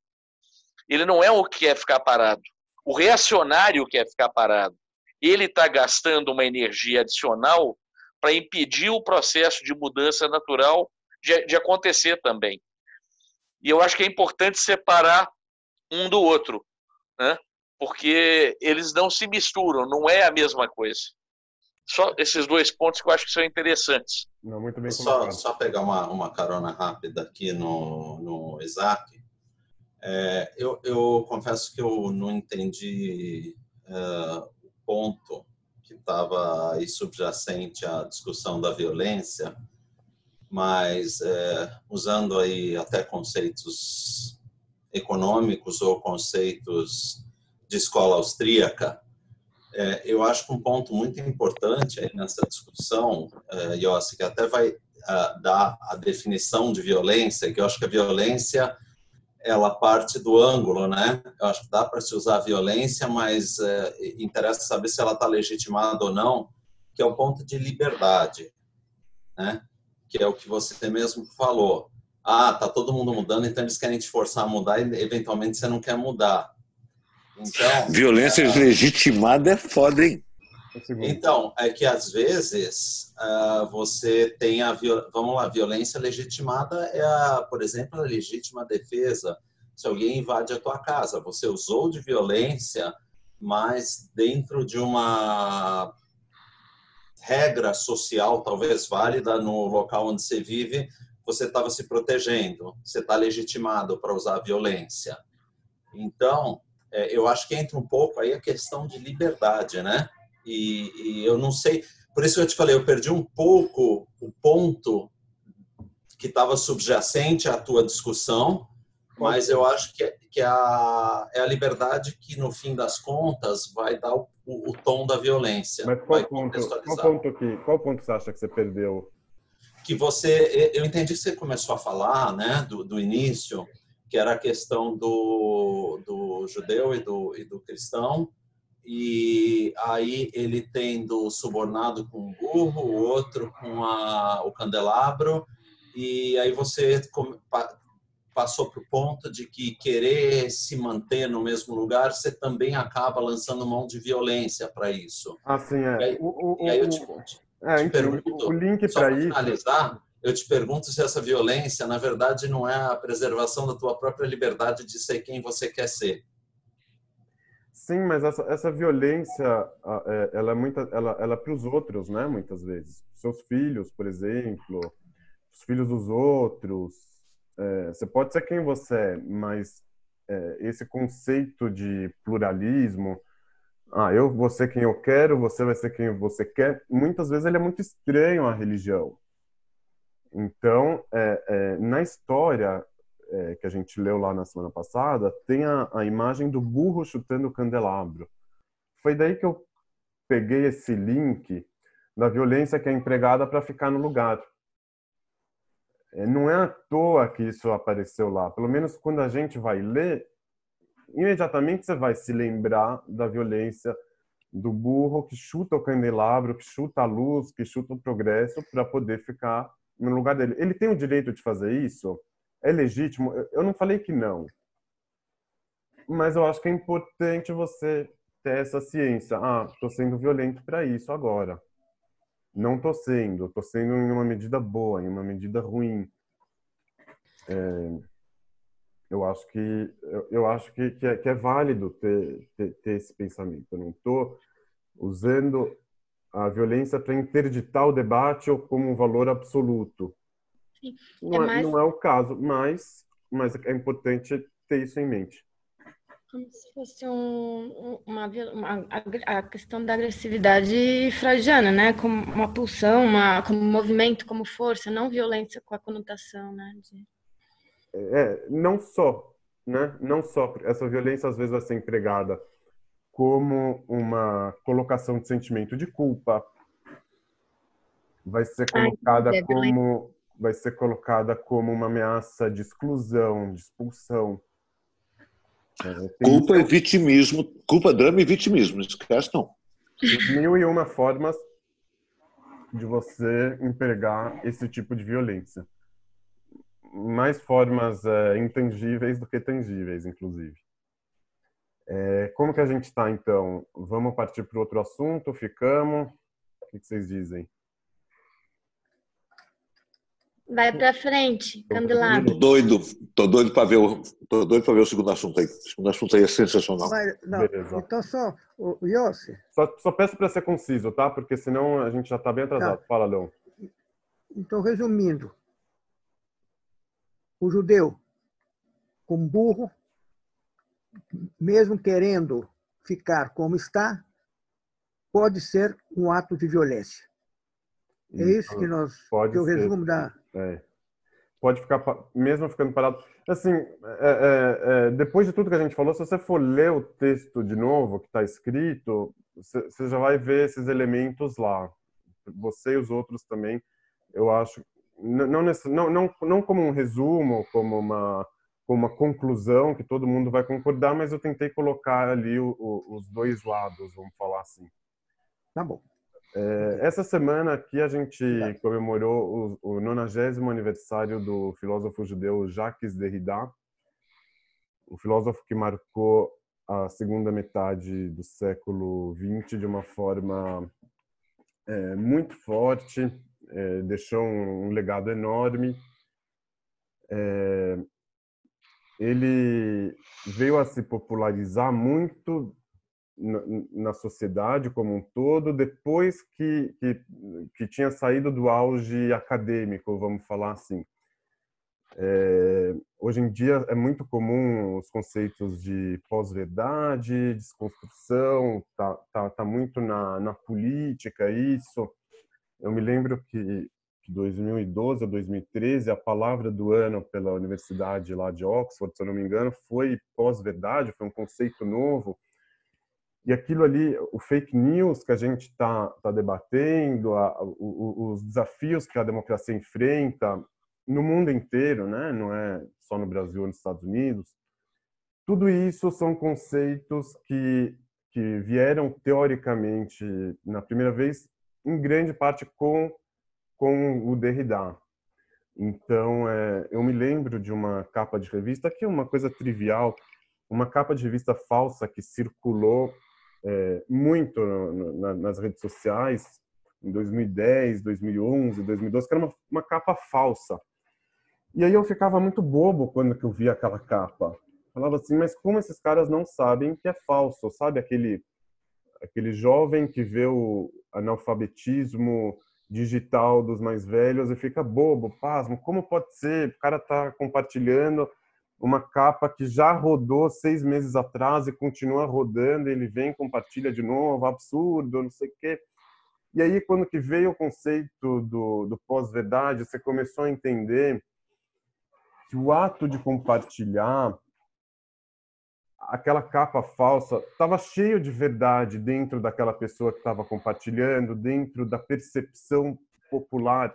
Ele não é o que quer ficar parado. O reacionário quer ficar parado. Ele está gastando uma energia adicional para impedir o processo de mudança natural de, de acontecer também. E eu acho que é importante separar um do outro, né? porque eles não se misturam, não é a mesma coisa. Só esses dois pontos que eu acho que são interessantes. Não, muito bem só, só pegar uma, uma carona rápida aqui no, no Isaac. É, eu, eu confesso que eu não entendi uh, o ponto que estava aí subjacente à discussão da violência, mas é, usando aí até conceitos econômicos ou conceitos de escola austríaca, é, eu acho que um ponto muito importante nessa discussão, é, Yossi, que até vai é, dar a definição de violência, que eu acho que a violência ela parte do ângulo, né? Eu acho que dá para se usar a violência, mas é, interessa saber se ela está legitimada ou não, que é o ponto de liberdade, né? Que é o que você mesmo falou. Ah, tá todo mundo mudando, então eles querem te forçar a mudar e eventualmente você não quer mudar. Então, Violência é, legitimada é foda, hein? Então, é que às vezes uh, você tem a vamos lá, violência legitimada é a, por exemplo, a legítima defesa. Se alguém invade a tua casa, você usou de violência, mas dentro de uma regra social, talvez válida no local onde você vive, você estava se protegendo, você está legitimado para usar violência. Então, é, eu acho que entra um pouco aí a questão de liberdade, né? E, e, eu não sei, por isso que eu te falei, eu perdi um pouco o ponto que estava subjacente à tua discussão, mas eu acho que, que a, é a liberdade que, no fim das contas, vai dar o, o, o tom da violência. Mas qual ponto, qual ponto, que, qual ponto você acha que você perdeu? Que você, eu entendi que você começou a falar, né, do, do início, que era a questão do, do judeu e do, e do cristão, e aí ele tendo subornado com o burro, o outro com a, o candelabro, e aí você passou para o ponto de que querer se manter no mesmo lugar, você também acaba lançando mão de violência para isso. Ah, sim, é. E aí, o, o, e aí eu te, é, te então, pergunto, o link para isso... finalizar, eu te pergunto se essa violência, na verdade, não é a preservação da tua própria liberdade de ser quem você quer ser. Sim, mas essa, essa violência, é, ela é muita, ela, ela é para os outros, né? Muitas vezes, seus filhos, por exemplo, os filhos dos outros. É, você pode ser quem você é, mas é, esse conceito de pluralismo, ah, eu vou ser quem eu quero, você vai ser quem você quer. Muitas vezes ele é muito estranho à religião. Então, é, é, na história é, que a gente leu lá na semana passada, tem a, a imagem do burro chutando o candelabro. Foi daí que eu peguei esse link da violência que é empregada para ficar no lugar. É, não é à toa que isso apareceu lá. Pelo menos quando a gente vai ler, imediatamente você vai se lembrar da violência do burro que chuta o candelabro, que chuta a luz, que chuta o progresso para poder ficar no lugar dele. Ele tem o direito de fazer isso? É legítimo? Eu não falei que não. Mas eu acho que é importante você ter essa ciência. Ah, estou sendo violento para isso agora. Não estou sendo. Estou sendo em uma medida boa, em uma medida ruim. É, eu acho que eu, eu acho que, que, é, que é válido ter, ter, ter esse pensamento. Eu não estou usando a violência para interditar o debate ou como um valor absoluto. Sim. Não, é, mais... não é o caso, mas, mas é importante ter isso em mente. Como se fosse um, uma, uma, a questão da agressividade freudiana, né? Como uma pulsão, uma, como movimento, como força, não violência com a conotação, né? De... É, não só, né? Não só. Essa violência às vezes vai ser empregada como uma colocação de sentimento de culpa, vai ser colocada Ai, como vai ser colocada como uma ameaça de exclusão, de expulsão. É, culpa e vitimismo, culpa, drama e vitimismo, esquece não. Mil e uma formas de você empregar esse tipo de violência. Mais formas é, intangíveis do que tangíveis, inclusive. É, como que a gente está, então? Vamos partir para outro assunto? Ficamos? O que vocês dizem? Vai para frente, candelabro. Tô doido, tô doido para ver o, tô doido para ver o segundo assunto aí. O segundo assunto aí é sensacional. Vai, não, então só, o Yossi. Só, só peço para ser conciso, tá? Porque senão a gente já está bem atrasado. Tá. Fala, Leon. Então, resumindo, o judeu com burro, mesmo querendo ficar como está, pode ser um ato de violência. É isso que nós, pode que eu resumo da, é. Pode ficar, mesmo ficando parado. Assim, é, é, é, depois de tudo que a gente falou, se você for ler o texto de novo que está escrito, você já vai ver esses elementos lá. Você e os outros também, eu acho, não, não, não, não como um resumo, como uma, como uma conclusão que todo mundo vai concordar, mas eu tentei colocar ali o, o, os dois lados, vamos falar assim. Tá bom. É, essa semana aqui a gente comemorou o, o 90 aniversário do filósofo judeu Jacques Derrida, o filósofo que marcou a segunda metade do século XX de uma forma é, muito forte, é, deixou um, um, legado enorme. É, ele veio a se popularizar muito na, sociedade como um todo depois que, que, que, tinha saído do auge acadêmico, vamos falar assim. É, hoje em dia é muito comum os conceitos de pós-verdade, desconstrução, tá, tá, tá muito na, na política isso. Eu me lembro que 2012 a 2013, a palavra do ano pela universidade lá de Oxford, se eu não me engano, foi pós-verdade, foi um conceito novo e aquilo ali, o fake news que a gente está tá debatendo, a, o, os desafios que a democracia enfrenta no mundo inteiro, né? não é só no Brasil ou nos Estados Unidos, tudo isso são conceitos que, que vieram teoricamente, na primeira vez, em grande parte com, com o Derrida. Então, é, eu me lembro de uma capa de revista, que é uma coisa trivial, uma capa de revista falsa que circulou é, muito na, nas redes sociais em 2010, 2011, 2012, que era uma, uma capa falsa. E aí eu ficava muito bobo quando eu via aquela capa. Falava assim, mas como esses caras não sabem que é falso? Sabe aquele aquele jovem que vê o analfabetismo digital dos mais velhos e fica bobo, pasmo, como pode ser? O cara tá compartilhando uma capa que já rodou seis meses atrás e continua rodando, ele vem compartilha de novo, absurdo, não sei o quê. E aí, quando que veio o conceito do, do pós-verdade, você começou a entender que o ato de compartilhar aquela capa falsa estava cheio de verdade dentro daquela pessoa que estava compartilhando, dentro da percepção popular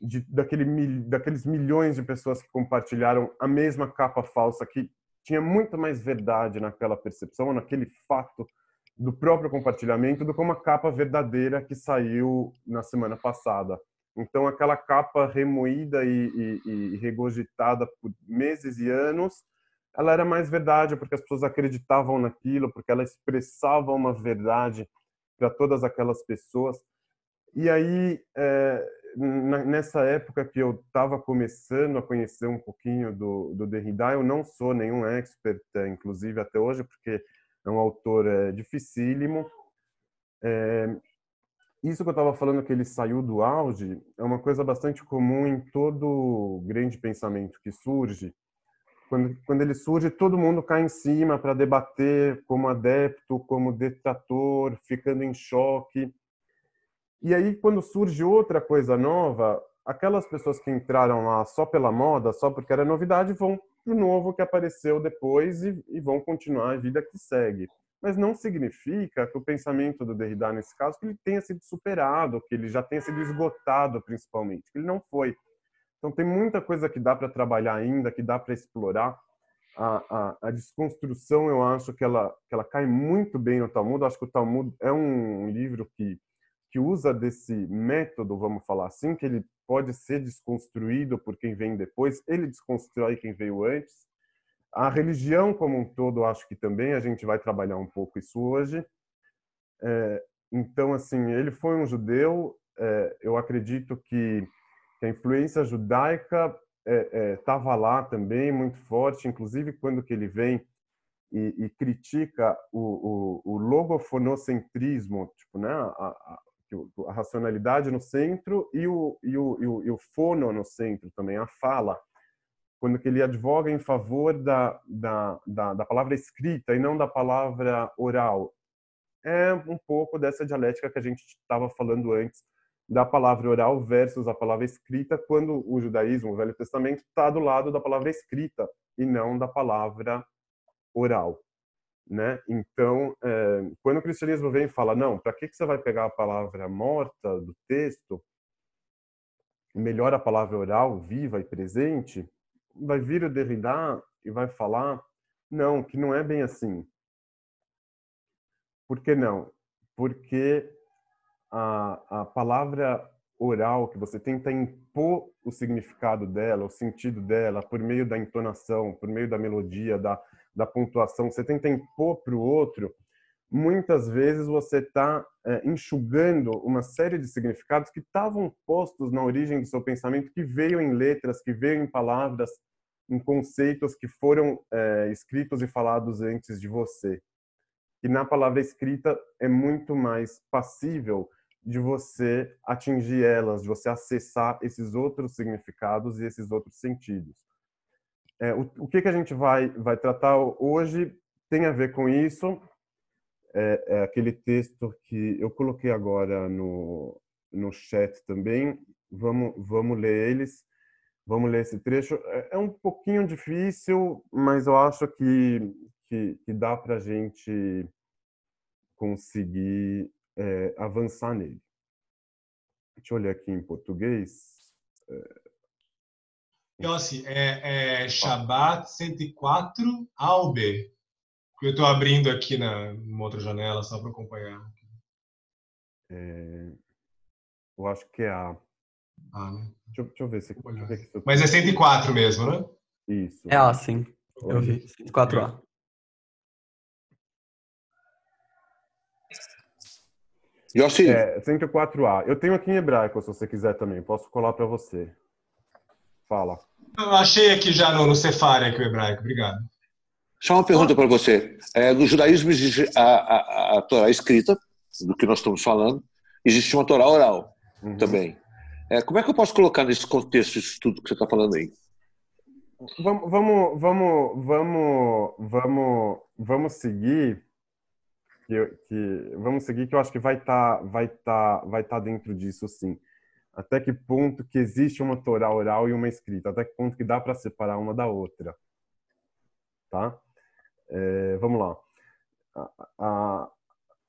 de, daquele, daqueles milhões de pessoas que compartilharam a mesma capa falsa, que tinha muito mais verdade naquela percepção, naquele fato do próprio compartilhamento, do que uma capa verdadeira que saiu na semana passada. Então, aquela capa remoída e, e, e regurgitada por meses e anos, ela era mais verdade, porque as pessoas acreditavam naquilo, porque ela expressava uma verdade para todas aquelas pessoas. E aí, é, nessa época que eu estava começando a conhecer um pouquinho do, do Derrida, eu não sou nenhum expert, é, inclusive até hoje, porque é um autor é, dificílimo. É, isso que eu estava falando que ele saiu do auge é uma coisa bastante comum em todo grande pensamento que surge. Quando, quando ele surge, todo mundo cai em cima para debater como adepto, como detrator, ficando em choque. E aí, quando surge outra coisa nova, aquelas pessoas que entraram lá só pela moda, só porque era novidade, vão pro novo que apareceu depois e, e vão continuar a vida que segue. mas não significa que o pensamento do Derrida nesse caso que ele tenha sido superado, que ele já tenha sido esgotado, principalmente, que ele não foi. Então tem muita coisa que dá para trabalhar ainda, que dá para explorar. A, a, a, desconstrução, eu acho que ela, que ela cai muito bem no Talmud. Acho que o Talmud é um livro que, que usa desse método, vamos falar assim, que ele pode ser desconstruído por quem vem depois, ele desconstrói quem veio antes. A religião como um todo, acho que também a gente vai trabalhar um pouco isso hoje. É, então, assim, ele foi um judeu. É, eu acredito que, que, a influência judaica estava é, é lá também muito forte, inclusive quando que ele vem e, e critica o, o, o, logofonocentrismo, tipo, né, a, a, a, racionalidade no centro e o, e, o, e, o, e o fono no centro também, a fala quando que ele advoga em favor da, da, da, da, palavra escrita e não da palavra oral. É um pouco dessa dialética que a gente estava falando antes da palavra oral versus a palavra escrita, quando o judaísmo, o Velho Testamento, está do lado da palavra escrita e não da palavra oral. Né? Então, é, quando o cristianismo vem e fala, não, para que, que você vai pegar a palavra morta do texto, melhor a palavra oral, viva e presente, vai vir o Derrida e vai falar, não, que não é bem assim. Por que não? Porque a, a palavra oral, que você tenta impor o significado dela, o sentido dela, por meio da entonação, por meio da melodia, da, da pontuação, você tenta impor para o outro, muitas vezes você está é, enxugando uma série de significados que estavam postos na origem do seu pensamento, que veio em letras, que veio em palavras, em conceitos que foram é, escritos e falados antes de você. E na palavra escrita é muito mais passível de você atingir elas, de você acessar esses outros significados e esses outros sentidos. É, o, o que, que a gente vai, vai tratar hoje tem a ver com isso. É, é aquele texto que eu coloquei agora no, no chat também. Vamos, vamos ler eles. Vamos ler esse trecho. É, é um pouquinho difícil, mas eu acho que, que, que dá para a gente conseguir é, avançar nele. Deixa eu olhar aqui em português. É... Então, assim, é, é Shabbat 104 Albe, que eu estou abrindo aqui na numa outra janela só para acompanhar. É... Eu acho que é a ah, né? Deixa, deixa eu ver se. Deixa eu ver se eu... Mas é 104 mesmo, né? Isso. É A, sim. Eu vi. 104A. Yossi. É, 104A. Eu tenho aqui em hebraico, se você quiser também. Posso colar para você. Fala. Eu achei aqui já no, no Cefar aqui o hebraico. Obrigado. Só uma pergunta para você. É, no judaísmo existe a, a, a Torá escrita, do que nós estamos falando, existe uma Torá oral uhum. também. É, como é que eu posso colocar nesse contexto isso tudo que você está falando aí? Vamos, vamos, vamos, vamos, vamos, vamos seguir que, que vamos seguir que eu acho que vai estar, tá, vai tá, vai tá dentro disso sim. Até que ponto que existe uma Torá oral e uma escrita? Até que ponto que dá para separar uma da outra? Tá? É, vamos lá. A, a,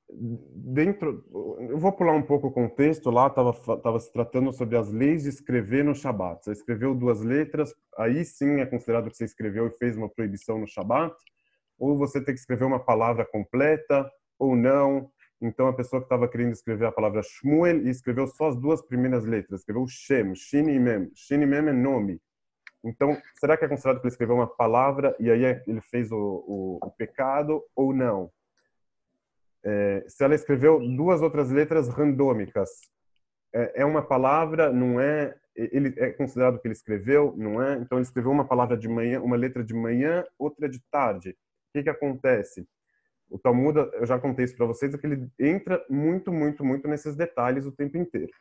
dentro, eu vou pular um pouco o contexto lá, estava tava se tratando sobre as leis de escrever no Shabat. Você escreveu duas letras, aí sim é considerado que você escreveu e fez uma proibição no Shabat, ou você tem que escrever uma palavra completa, ou não. Então a pessoa que estava querendo escrever a palavra Shmuel e escreveu só as duas primeiras letras, escreveu Shem, Shin e Mem. Shin e Mem é nome. Então, será que é considerado que ele escreveu uma palavra e aí ele fez o, o, o pecado ou não? É, se ela escreveu duas outras letras randômicas, é, é, uma palavra, não é? Ele é considerado que ele escreveu, não é? Então ele escreveu uma palavra de manhã, uma letra de manhã, outra de tarde. O que que acontece? O Talmud, eu já contei isso para vocês, é que ele entra muito, muito, muito nesses detalhes o tempo inteiro.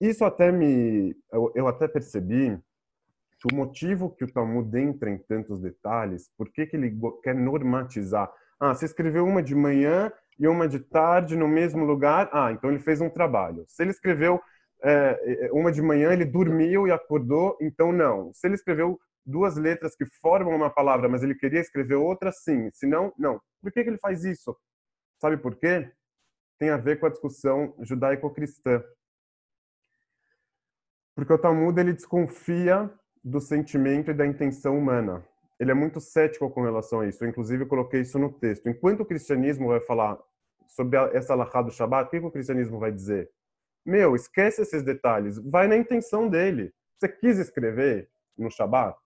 Isso até me, eu, eu até percebi que o motivo que o Talmud entra em tantos detalhes, por que que ele quer normatizar ah, você escreveu uma de manhã e uma de tarde no mesmo lugar. Ah, então ele fez um trabalho. Se ele escreveu é, uma de manhã, ele dormiu e acordou, então não. Se ele escreveu duas letras que formam uma palavra, mas ele queria escrever outra, sim. Se não, não. Por que, que ele faz isso? Sabe por quê? Tem a ver com a discussão judaico-cristã. Porque o Talmud ele desconfia do sentimento e da intenção humana. Ele é muito cético com relação a isso. Eu, inclusive, coloquei isso no texto. Enquanto o cristianismo vai falar sobre essa alahá do Shabat, o que o cristianismo vai dizer? Meu, esquece esses detalhes. Vai na intenção dele. Você quis escrever no Shabat?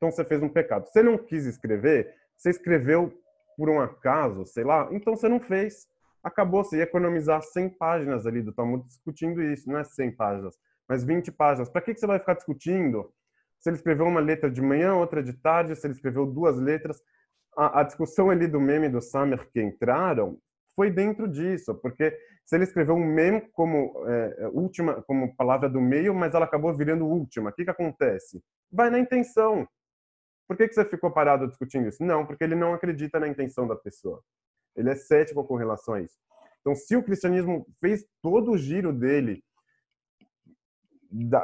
Então você fez um pecado. Você não quis escrever, você escreveu por um acaso, sei lá, então você não fez. Acabou, você ia economizar 100 páginas ali do Talmud discutindo isso, não é 100 páginas, mas 20 páginas. Para que, que você vai ficar discutindo se ele escreveu uma letra de manhã, outra de tarde, se ele escreveu duas letras? A, a discussão ali do meme do Summer que entraram foi dentro disso, porque se ele escreveu um meme como é, última, como palavra do meio, mas ela acabou virando última, o que, que acontece? Vai na intenção. Por que, que você ficou parado discutindo isso? Não, porque ele não acredita na intenção da pessoa. Ele é cético com relação a isso. Então, se o cristianismo fez todo o giro dele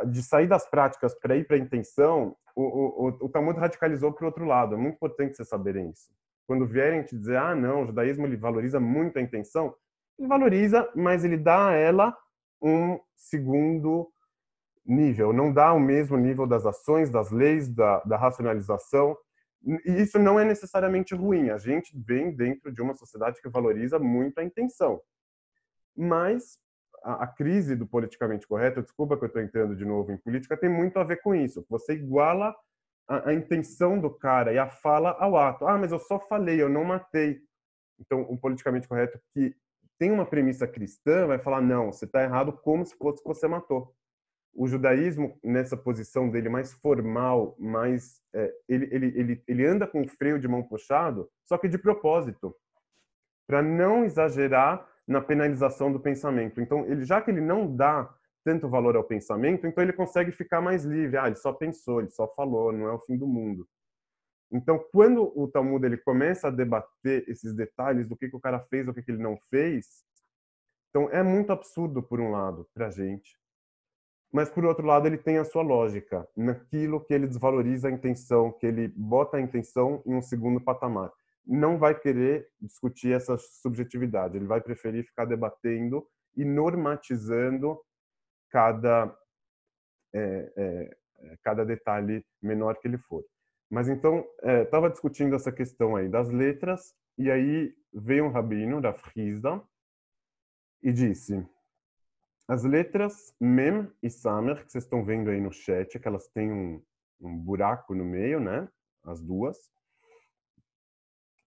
de sair das práticas para ir para a intenção, o, o, o Talmud radicalizou para o outro lado. É muito importante vocês saberem isso. Quando vierem te dizer, ah, não, o judaísmo ele valoriza muito a intenção, ele valoriza, mas ele dá a ela um segundo nível, não dá o mesmo nível das ações, das leis, da, da racionalização. E isso não é necessariamente ruim. A gente vem dentro de uma sociedade que valoriza muito a intenção. Mas a, a crise do politicamente correto, desculpa que eu estou entrando de novo em política, tem muito a ver com isso. Você iguala a, a, intenção do cara e a fala ao ato. Ah, mas eu só falei, eu não matei. Então, o politicamente correto que tem uma premissa cristã vai falar: não, você está errado como se fosse que você matou o judaísmo nessa posição dele mais formal, mais é, ele, ele, ele, ele anda com o freio de mão puxado, só que de propósito, para não exagerar na penalização do pensamento. Então, ele já que ele não dá tanto valor ao pensamento, então ele consegue ficar mais livre. Ah, ele só pensou, ele só falou, não é o fim do mundo. Então, quando o Talmud ele começa a debater esses detalhes do que, que o cara fez, o que, que ele não fez, então é muito absurdo por um lado para gente, mas por outro lado ele tem a sua lógica naquilo que ele desvaloriza a intenção, que ele bota a intenção em um segundo patamar. Não vai querer discutir essa subjetividade, ele vai preferir ficar debatendo e normatizando cada é, é, é cada detalhe menor que ele for. Mas então estava é, discutindo essa questão aí das letras e aí veio um rabino da Frisda e disse as letras Mem e Samer, que vocês estão vendo aí no chat, que elas têm um, um buraco no meio, né? As duas.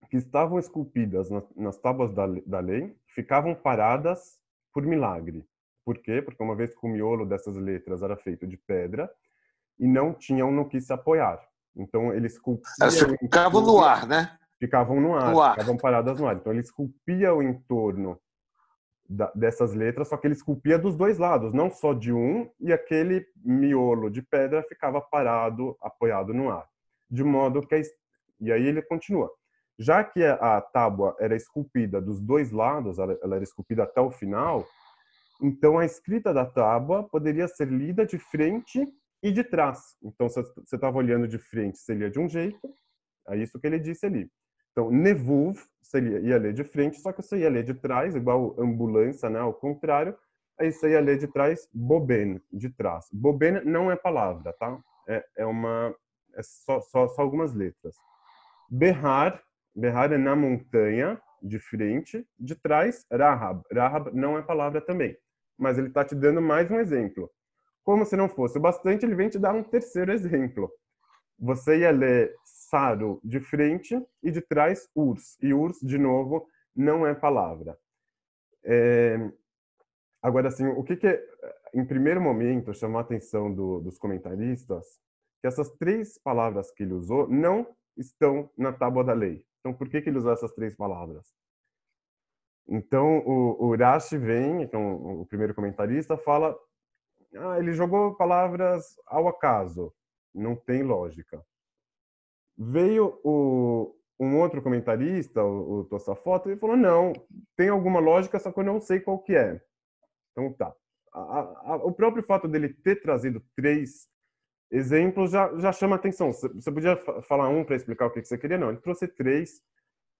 Que estavam esculpidas nas, nas tábuas da, da lei, ficavam paradas por milagre. Por quê? Porque uma vez que o miolo dessas letras era feito de pedra e não tinham no que se apoiar. Então, ele esculpia... Elas ficavam no ar, né? Ficavam no ar, no ar, ficavam paradas no ar. Então, ele esculpia o entorno da, dessas letras, só que ele esculpia dos dois lados, não só de um, e aquele miolo de pedra ficava parado, apoiado no ar. De modo que. A, e aí ele continua. Já que a tábua era esculpida dos dois lados, ela, ela era esculpida até o final, então a escrita da tábua poderia ser lida de frente e de trás. Então, se você estava olhando de frente, seria de um jeito, é isso que ele disse ali. Então, nevuv seria, ia ler de frente, só que você ia ler de trás, igual ambulância, né? Ao contrário, aí você ia ler de trás, boben, de trás. Boben não é palavra, tá? É, é uma, é só, só, só algumas letras. Berrar, berrar é na montanha, de frente, de trás, rahab. Rahab não é palavra também, mas ele está te dando mais um exemplo. Como se não fosse o bastante, ele vem te dar um terceiro exemplo. Você ia ler Saro de frente e de trás urs. E urs, de novo, não é palavra. É... Agora, assim, o que, que é, em primeiro momento chamou a atenção do, dos comentaristas que essas três palavras que ele usou não estão na tábua da lei. Então, por que, que ele usou essas três palavras? Então, o, o Rashi vem, então, o primeiro comentarista, fala ah, ele jogou palavras ao acaso. Não tem lógica. Veio o, um outro comentarista, o, o Tossafoto, e falou: não, tem alguma lógica, só que eu não sei qual que é. Então tá. A, a, o próprio fato dele ter trazido três exemplos já, já chama atenção. Você podia falar um para explicar o que você queria? Não, ele trouxe três.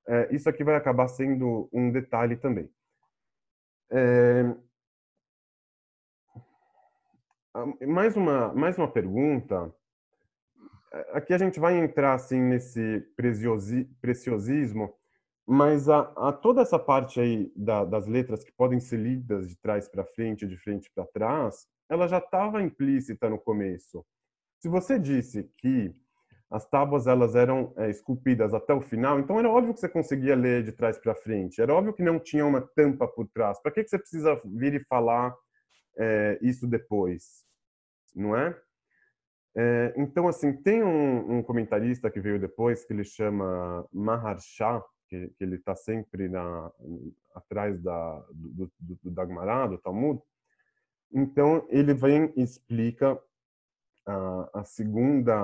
É, isso aqui vai acabar sendo um detalhe também. É... Mais uma, mais uma pergunta. Aqui a gente vai entrar assim nesse preciosismo, mas a, a toda essa parte aí da, das letras que podem ser lidas de trás para frente, de frente para trás, ela já estava implícita no começo. Se você disse que as tábuas elas eram é, esculpidas até o final, então era óbvio que você conseguia ler de trás para frente. Era óbvio que não tinha uma tampa por trás. Para que, que você precisa vir e falar é, isso depois? Não é? É? Então, assim, tem um, um, comentarista que veio depois que ele chama Maharsha, que, que ele está sempre na, atrás da, do, do, do Dagmará, do Talmud. Então, ele vem e explica a, a segunda,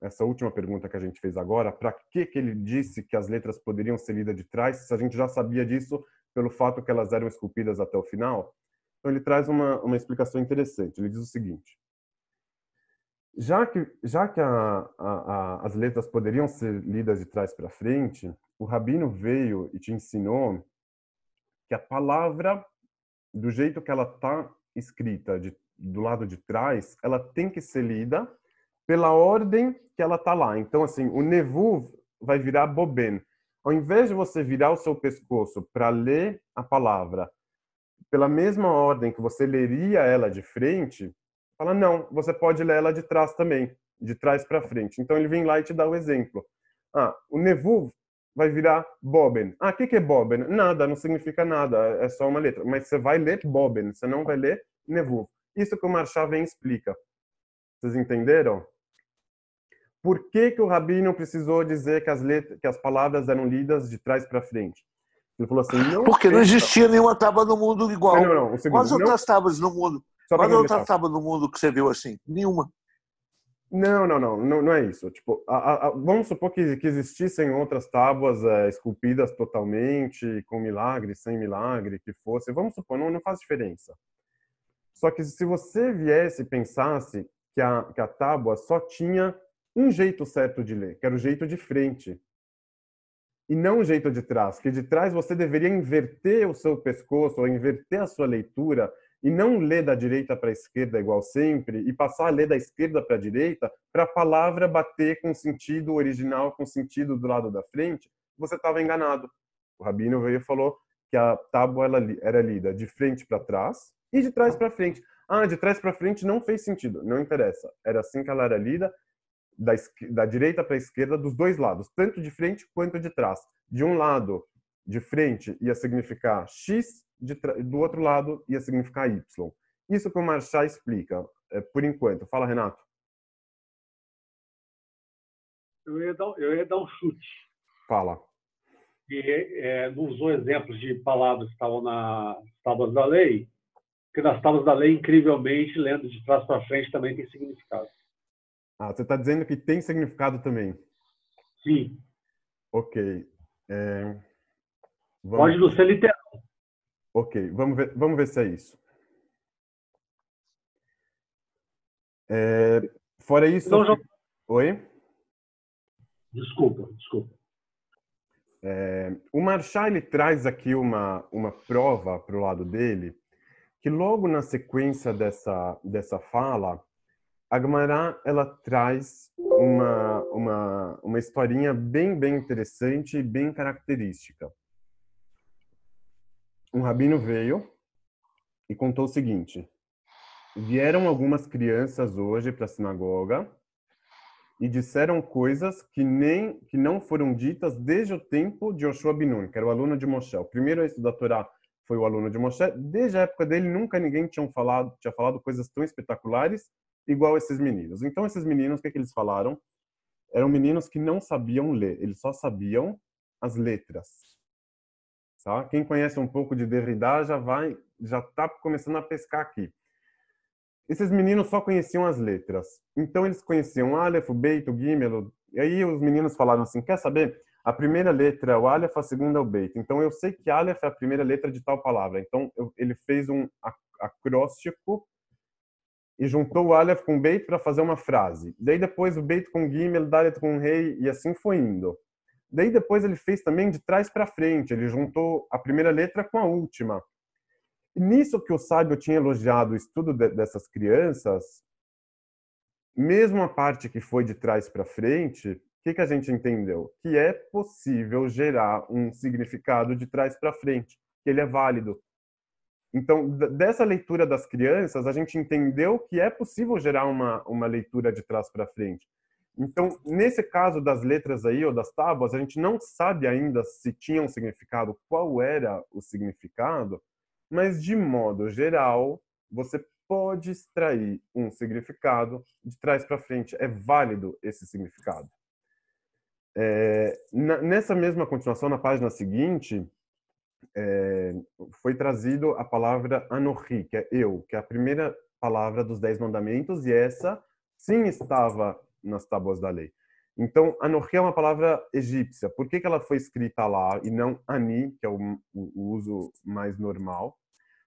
essa última pergunta que a gente fez agora, para que, que ele disse que as letras poderiam ser lidas de trás, se a gente já sabia disso pelo fato que elas eram esculpidas até o final? Então ele traz uma, uma explicação interessante. Ele diz o seguinte: já que, já que a, a, a, as letras poderiam ser lidas de trás para frente, o rabino veio e te ensinou que a palavra, do jeito que ela está escrita, de do lado de trás, ela tem que ser lida pela ordem que ela está lá. Então, assim, o nevu vai virar boben. Ao invés de você virar o seu pescoço para ler a palavra pela mesma ordem que você leria ela de frente, fala, não, você pode ler ela de trás também, de trás para frente. Então, ele vem lá e te dá o exemplo. Ah, o nevu vai virar boben. Ah, o que, que é boben? Nada, não significa nada, é só uma letra. Mas você vai ler boben, você não vai ler nevu. Isso que o Marchal vem explica. Vocês entenderam? Por que, que o Rabino precisou dizer que as, letras, que as palavras eram lidas de trás para frente? Ele falou assim, não Porque não existia nenhuma tábua no mundo igual. Não, não, um segundo. Quais outras não... tábuas no mundo? Quais outras tábuas no mundo que você viu assim? Nenhuma. Não, não, não, não, não é isso. Tipo, a, a, vamos supor que, que existissem outras tábuas é, esculpidas totalmente, com milagre, sem milagre, que fosse. Vamos supor, não, não faz diferença. Só que se você viesse e pensasse que a, que a tábua só tinha um jeito certo de ler, que era o jeito de frente, e não o jeito de trás, que de trás você deveria inverter o seu pescoço, ou inverter a sua leitura, e não ler da direita para a esquerda igual sempre, e passar a ler da esquerda para a direita, para a palavra bater com o sentido original, com o sentido do lado da frente, você estava enganado. O Rabino veio e falou que a tábua era lida de frente para trás, e de trás para frente. Ah, de trás para frente não fez sentido, não interessa. Era assim que ela era lida, da, da direita para a esquerda, dos dois lados, tanto de frente quanto de trás. De um lado, de frente, ia significar X, do outro lado, ia significar Y. Isso que o Marchá explica, é, por enquanto. Fala, Renato. Eu ia dar, eu ia dar um chute. Fala. E é, não usou exemplos de palavras que estavam nas tábuas da lei, porque nas tábuas da lei, incrivelmente, lendo de trás para frente também tem significado. Ah, você está dizendo que tem significado também? Sim. Ok. É... Pode não ser literal. Ok, vamos ver, vamos ver se é isso. É... Fora isso. Não, já... Oi? Desculpa, desculpa. É... O Marchal ele traz aqui uma, uma prova para o lado dele que logo na sequência dessa, dessa fala, a Gemara ela traz uma, uma, uma historinha bem, bem interessante e bem característica. Um rabino veio e contou o seguinte: vieram algumas crianças hoje para a sinagoga e disseram coisas que nem que não foram ditas desde o tempo de Yoshua Binun, que era o aluno de Moshe, o primeiro a estudar a Torá foi o aluno de Moshe. Desde a época dele, nunca ninguém tinha falado, tinha falado coisas tão espetaculares igual esses meninos. Então, esses meninos, o que, é que eles falaram? Eram meninos que não sabiam ler, eles só sabiam as letras. Tá? Quem conhece um pouco de Derrida já vai, já está começando a pescar aqui. Esses meninos só conheciam as letras. Então, eles conheciam Aleph, Beit, Gimel. E aí os meninos falaram assim, quer saber? a primeira letra é o Aleph, a segunda é o Beit. Então eu sei que Aleph é a primeira letra de tal palavra. Então eu, ele fez um acróstico e juntou o Aleph com o Beit para fazer uma frase. Daí depois o Beit com Gimel, Dalet com Rei e assim foi indo. Daí depois ele fez também de trás para frente, ele juntou a primeira letra com a última. E nisso que o sábio tinha elogiado o estudo de, dessas crianças, mesmo a parte que foi de trás para frente, o que, que a gente entendeu? Que é possível gerar um significado de trás para frente, que ele é válido. Então, dessa leitura das crianças, a gente entendeu que é possível gerar uma, uma leitura de trás para frente. Então, nesse caso das letras aí, ou das tábuas, a gente não sabe ainda se tinha um significado, qual era o significado, mas de modo geral, você pode extrair um significado de trás para frente. É válido esse significado. É, nessa mesma continuação, na página seguinte, é, foi trazido a palavra anohi, que é eu, que é a primeira palavra dos Dez Mandamentos, e essa sim estava nas tábuas da lei. Então, anohi é uma palavra egípcia. Por que, que ela foi escrita lá e não ani, que é o, o uso mais normal?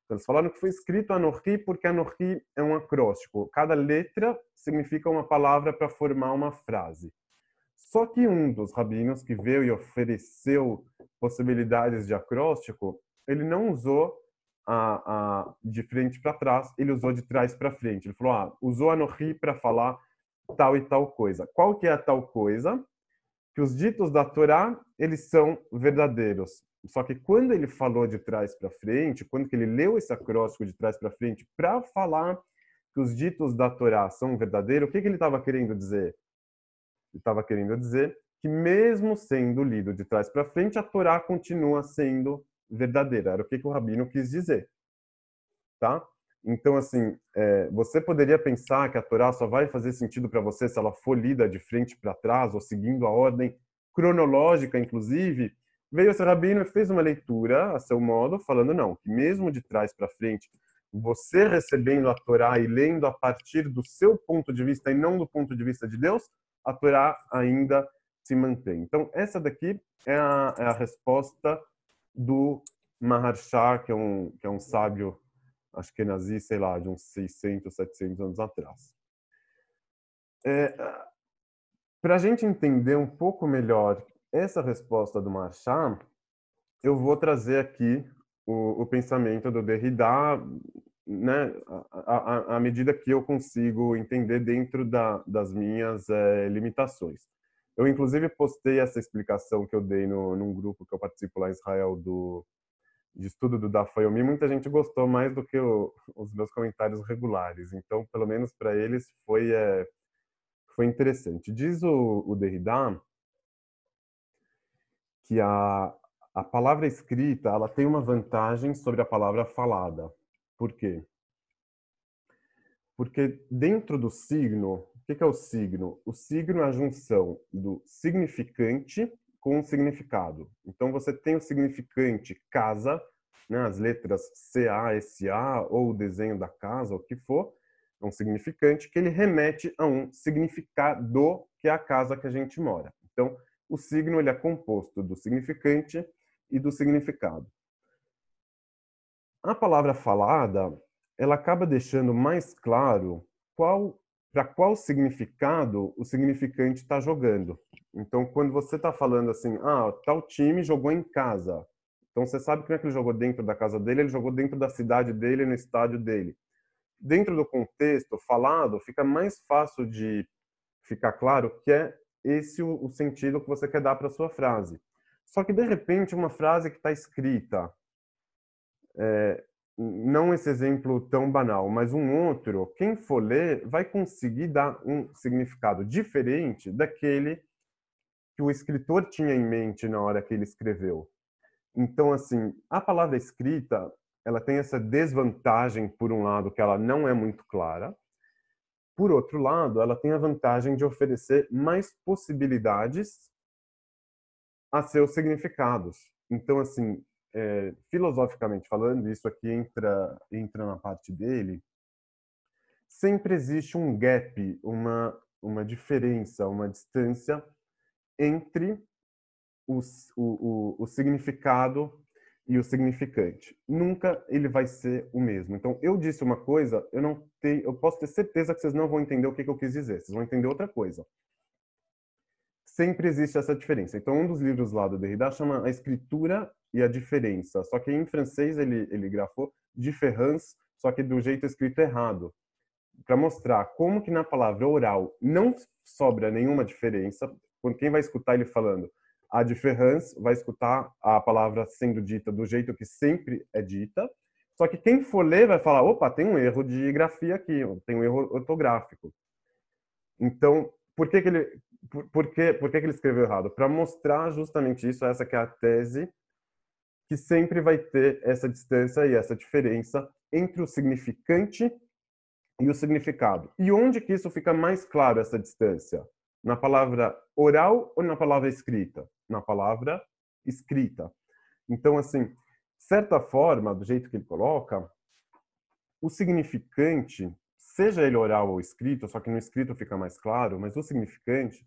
Então, eles falaram que foi escrito Anohi porque Anohi é um acróstico. Cada letra significa uma palavra para formar uma frase. Só que um dos rabinos que veio e ofereceu possibilidades de acróstico, ele não usou a, a de frente para trás, ele usou de trás para frente. Ele falou, ah, usou Anohi para falar tal e tal coisa. Qual que é a tal coisa? Que os ditos da Torá, eles são verdadeiros. Só que quando ele falou de trás para frente, quando que ele leu esse acróstico de trás para frente para falar que os ditos da Torá são verdadeiros, o que, que ele estava querendo dizer? Ele estava querendo dizer que mesmo sendo lido de trás para frente, a Torá continua sendo verdadeira. Era o que, que o rabino quis dizer, tá? Então, assim, é, você poderia pensar que a Torá só vai fazer sentido para você se ela for lida de frente para trás ou seguindo a ordem cronológica, inclusive, veio esse rabino e fez uma leitura a seu modo, falando não, que mesmo de trás para frente, você recebendo a Torá e lendo a partir do seu ponto de vista e não do ponto de vista de Deus, a Torá ainda se mantém. Então, essa daqui é a, é a resposta do Maharsha, que é um, que é um sábio, acho que nazi, sei lá, de uns 600, 700 anos atrás. É, Para a gente entender um pouco melhor essa resposta do Marchand, eu vou trazer aqui o, o pensamento do Derrida, né, à medida que eu consigo entender dentro da, das minhas é, limitações. Eu, inclusive, postei essa explicação que eu dei no, num grupo que eu participo lá em Israel do, de estudo do Dafayomi. Muita gente gostou mais do que o, os meus comentários regulares. Então, pelo menos para eles, foi, é, foi interessante. Diz o, o Derrida que a, a palavra escrita ela tem uma vantagem sobre a palavra falada. Por quê? Porque dentro do signo, o que é o signo? O signo é a junção do significante com o significado. Então você tem o significante casa, né, as letras CA, SA ou o desenho da casa, o que for, é um significante que ele remete a um significado que é a casa que a gente mora. Então, o signo ele é composto do significante e do significado. A palavra falada, ela acaba deixando mais claro qual para qual significado o significante está jogando. Então, quando você está falando assim, ah, tal time jogou em casa. Então, você sabe que não é que ele jogou dentro da casa dele, ele jogou dentro da cidade dele, no estádio dele. Dentro do contexto falado, fica mais fácil de ficar claro que é esse o, sentido que você quer dar para sua frase. Só que de repente uma frase que está escrita, é, não esse exemplo tão banal, mas um outro, quem for ler vai conseguir dar um significado diferente daquele que o escritor tinha em mente na hora que ele escreveu. Então, assim, a palavra escrita, ela tem essa desvantagem, por um lado, que ela não é muito clara, por outro lado, ela tem a vantagem de oferecer mais possibilidades a seus significados. Então, assim, é, filosoficamente falando, isso aqui entra, entra na parte dele, sempre existe um gap, uma, uma diferença, uma distância entre o, o, o significado e o significante. Nunca ele vai ser o mesmo. Então, eu disse uma coisa, eu não tenho, eu posso ter certeza que vocês não vão entender o que, que eu quis dizer. Vocês vão entender outra coisa. Sempre existe essa diferença. Então, um dos livros lá do Derrida chama A Escritura e a Diferença. Só que em francês ele, ele grafou différence, só que do jeito escrito errado. Para mostrar como que na palavra oral não sobra nenhuma diferença. Quando quem vai escutar ele falando a diferença vai escutar a palavra sendo dita do jeito que sempre é dita. Só que quem for ler vai falar, opa, tem um erro de grafia aqui, tem um erro ortográfico. Então, por que, que ele por, por, que, por que, ele escreveu errado? Para mostrar justamente isso, essa que é a tese, que sempre vai ter essa distância e essa diferença entre o significante e o significado. E onde que isso fica mais claro, essa distância? Na palavra oral ou na palavra escrita? na palavra escrita. Então, assim, certa forma, do jeito que ele coloca, o significante, seja ele oral ou escrito, só que no escrito fica mais claro, mas o significante,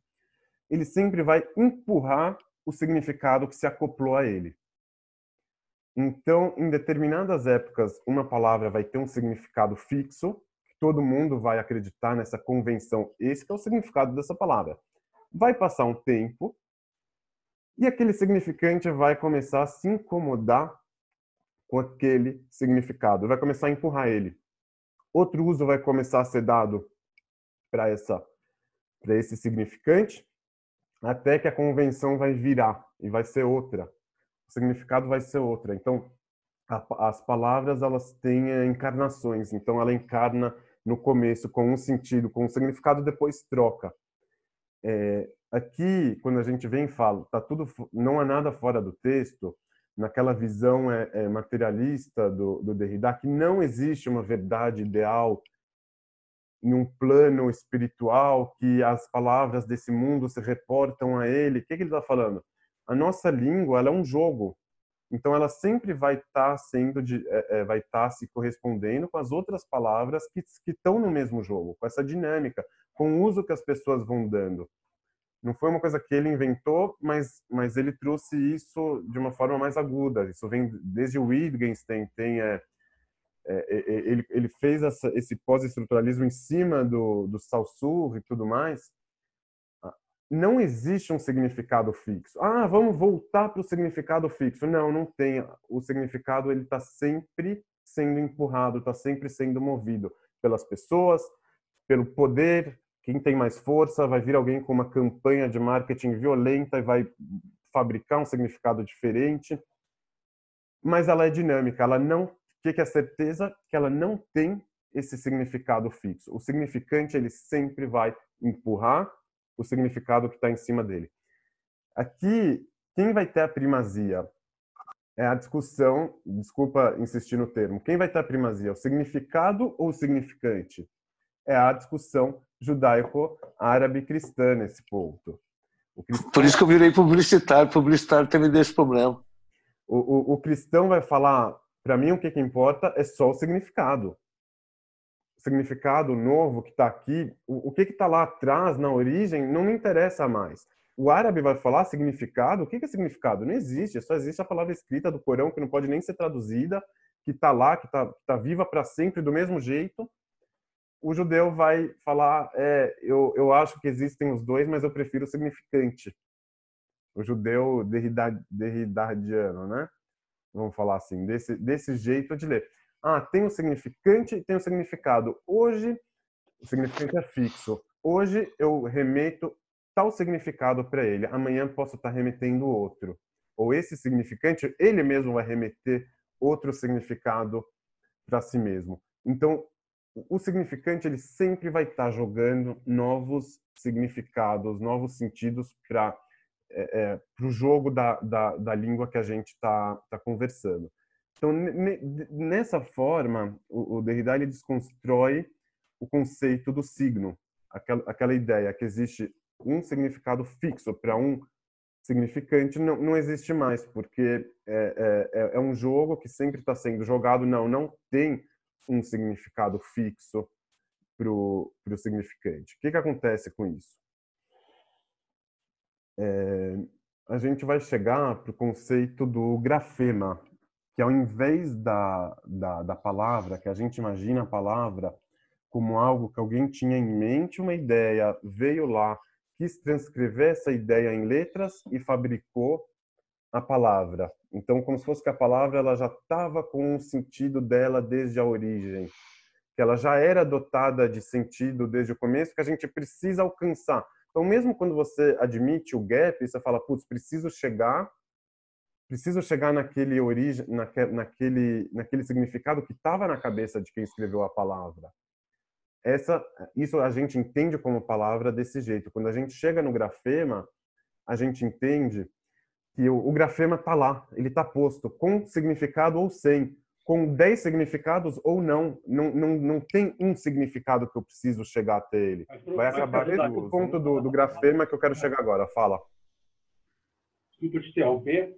ele sempre vai empurrar o significado que se acoplou a ele. Então, em determinadas épocas, uma palavra vai ter um significado fixo, que todo mundo vai acreditar nessa convenção. Esse é o significado dessa palavra. Vai passar um tempo e aquele significante vai começar a se incomodar com aquele significado, vai começar a empurrar ele. Outro uso vai começar a ser dado para essa para esse significante, até que a convenção vai virar e vai ser outra. O significado vai ser outra. Então, a, as palavras elas têm eh, encarnações. Então, ela encarna no começo com um sentido, com um significado, depois troca. É, aqui, quando a gente vem e fala, tá tudo, não há nada fora do texto, naquela visão é, é, materialista do, do Derrida, que não existe uma verdade ideal em um plano espiritual que as palavras desse mundo se reportam a ele. O que, que ele está falando? A nossa língua é um jogo, então ela sempre vai estar tá sendo, de, é, é, vai estar tá se correspondendo com as outras palavras que estão no mesmo jogo, com essa dinâmica, com o uso que as pessoas vão dando. Não foi uma coisa que ele inventou, mas, mas ele trouxe isso de uma forma mais aguda. Isso vem desde o Wittgenstein, tem é, é, é, é ele, ele fez essa, esse pós-estruturalismo em cima do, do Saussure e tudo mais. Ah, não existe um significado fixo. Ah, vamos voltar para o significado fixo. Não, não tem. O significado ele está sempre sendo empurrado, está sempre sendo movido pelas pessoas, pelo poder quem tem mais força, vai vir alguém com uma campanha de marketing violenta e vai fabricar um significado diferente. Mas ela é dinâmica, ela não, o que é certeza? Que ela não tem esse significado fixo. O significante ele sempre vai empurrar o significado que está em cima dele. Aqui, quem vai ter a primazia? É a discussão, desculpa insistir no termo, quem vai ter a primazia? O significado ou o significante? É a discussão judaico-árabe cristã nesse ponto. Cristão... Por isso que eu virei publicitário, publicitário também desse problema. O, o, o cristão vai falar, para mim o que, que importa é só o significado. O significado novo que está aqui, o, o que está lá atrás, na origem, não me interessa mais. O árabe vai falar significado, o que, que é significado? Não existe, só existe a palavra escrita do Corão, que não pode nem ser traduzida, que está lá, que está tá viva para sempre do mesmo jeito, o judeu vai falar, é, eu, eu acho que existem os dois, mas eu prefiro o significante. O judeu derridadiano, né? Vamos falar assim, desse, desse jeito de ler. Ah, tem o significante e tem o significado. Hoje, o significante é fixo. Hoje eu remeto tal significado para ele. Amanhã posso estar remetendo outro. Ou esse significante, ele mesmo vai remeter outro significado para si mesmo. Então, o significante ele sempre vai estar jogando novos significados, novos sentidos para é, é, o jogo da, da, da, língua que a gente está tá conversando. Então, nessa forma, o, o Derrida ele desconstrói o conceito do signo, aquela, aquela ideia que existe um significado fixo para um significante não, não existe mais, porque é, é, é, é um jogo que sempre está sendo jogado. Não, não tem um significado fixo para o significante. O que, que acontece com isso? É, a gente vai chegar para o conceito do grafema. que ao invés da, da, da palavra, que a gente imagina a palavra como algo que alguém tinha em mente, uma ideia, veio lá, quis transcrever essa ideia em letras e fabricou a palavra. Então, como se fosse que a palavra ela já estava com o sentido dela desde a origem, que ela já era dotada de sentido desde o começo, que a gente precisa alcançar. Então, mesmo quando você admite o gap, você fala, putz, preciso chegar preciso chegar naquele origem, naquele, naquele significado que estava na cabeça de quem escreveu a palavra. Essa, isso a gente entende como palavra desse jeito. Quando a gente chega no grafema, a gente entende que o, o grafema está lá, ele está posto, com significado ou sem, com 10 significados ou não. Não, não, não tem um significado que eu preciso chegar até ele. Vai acabar desde o ponto do, do grafema que eu quero chegar agora. Fala. Desculpa te interromper,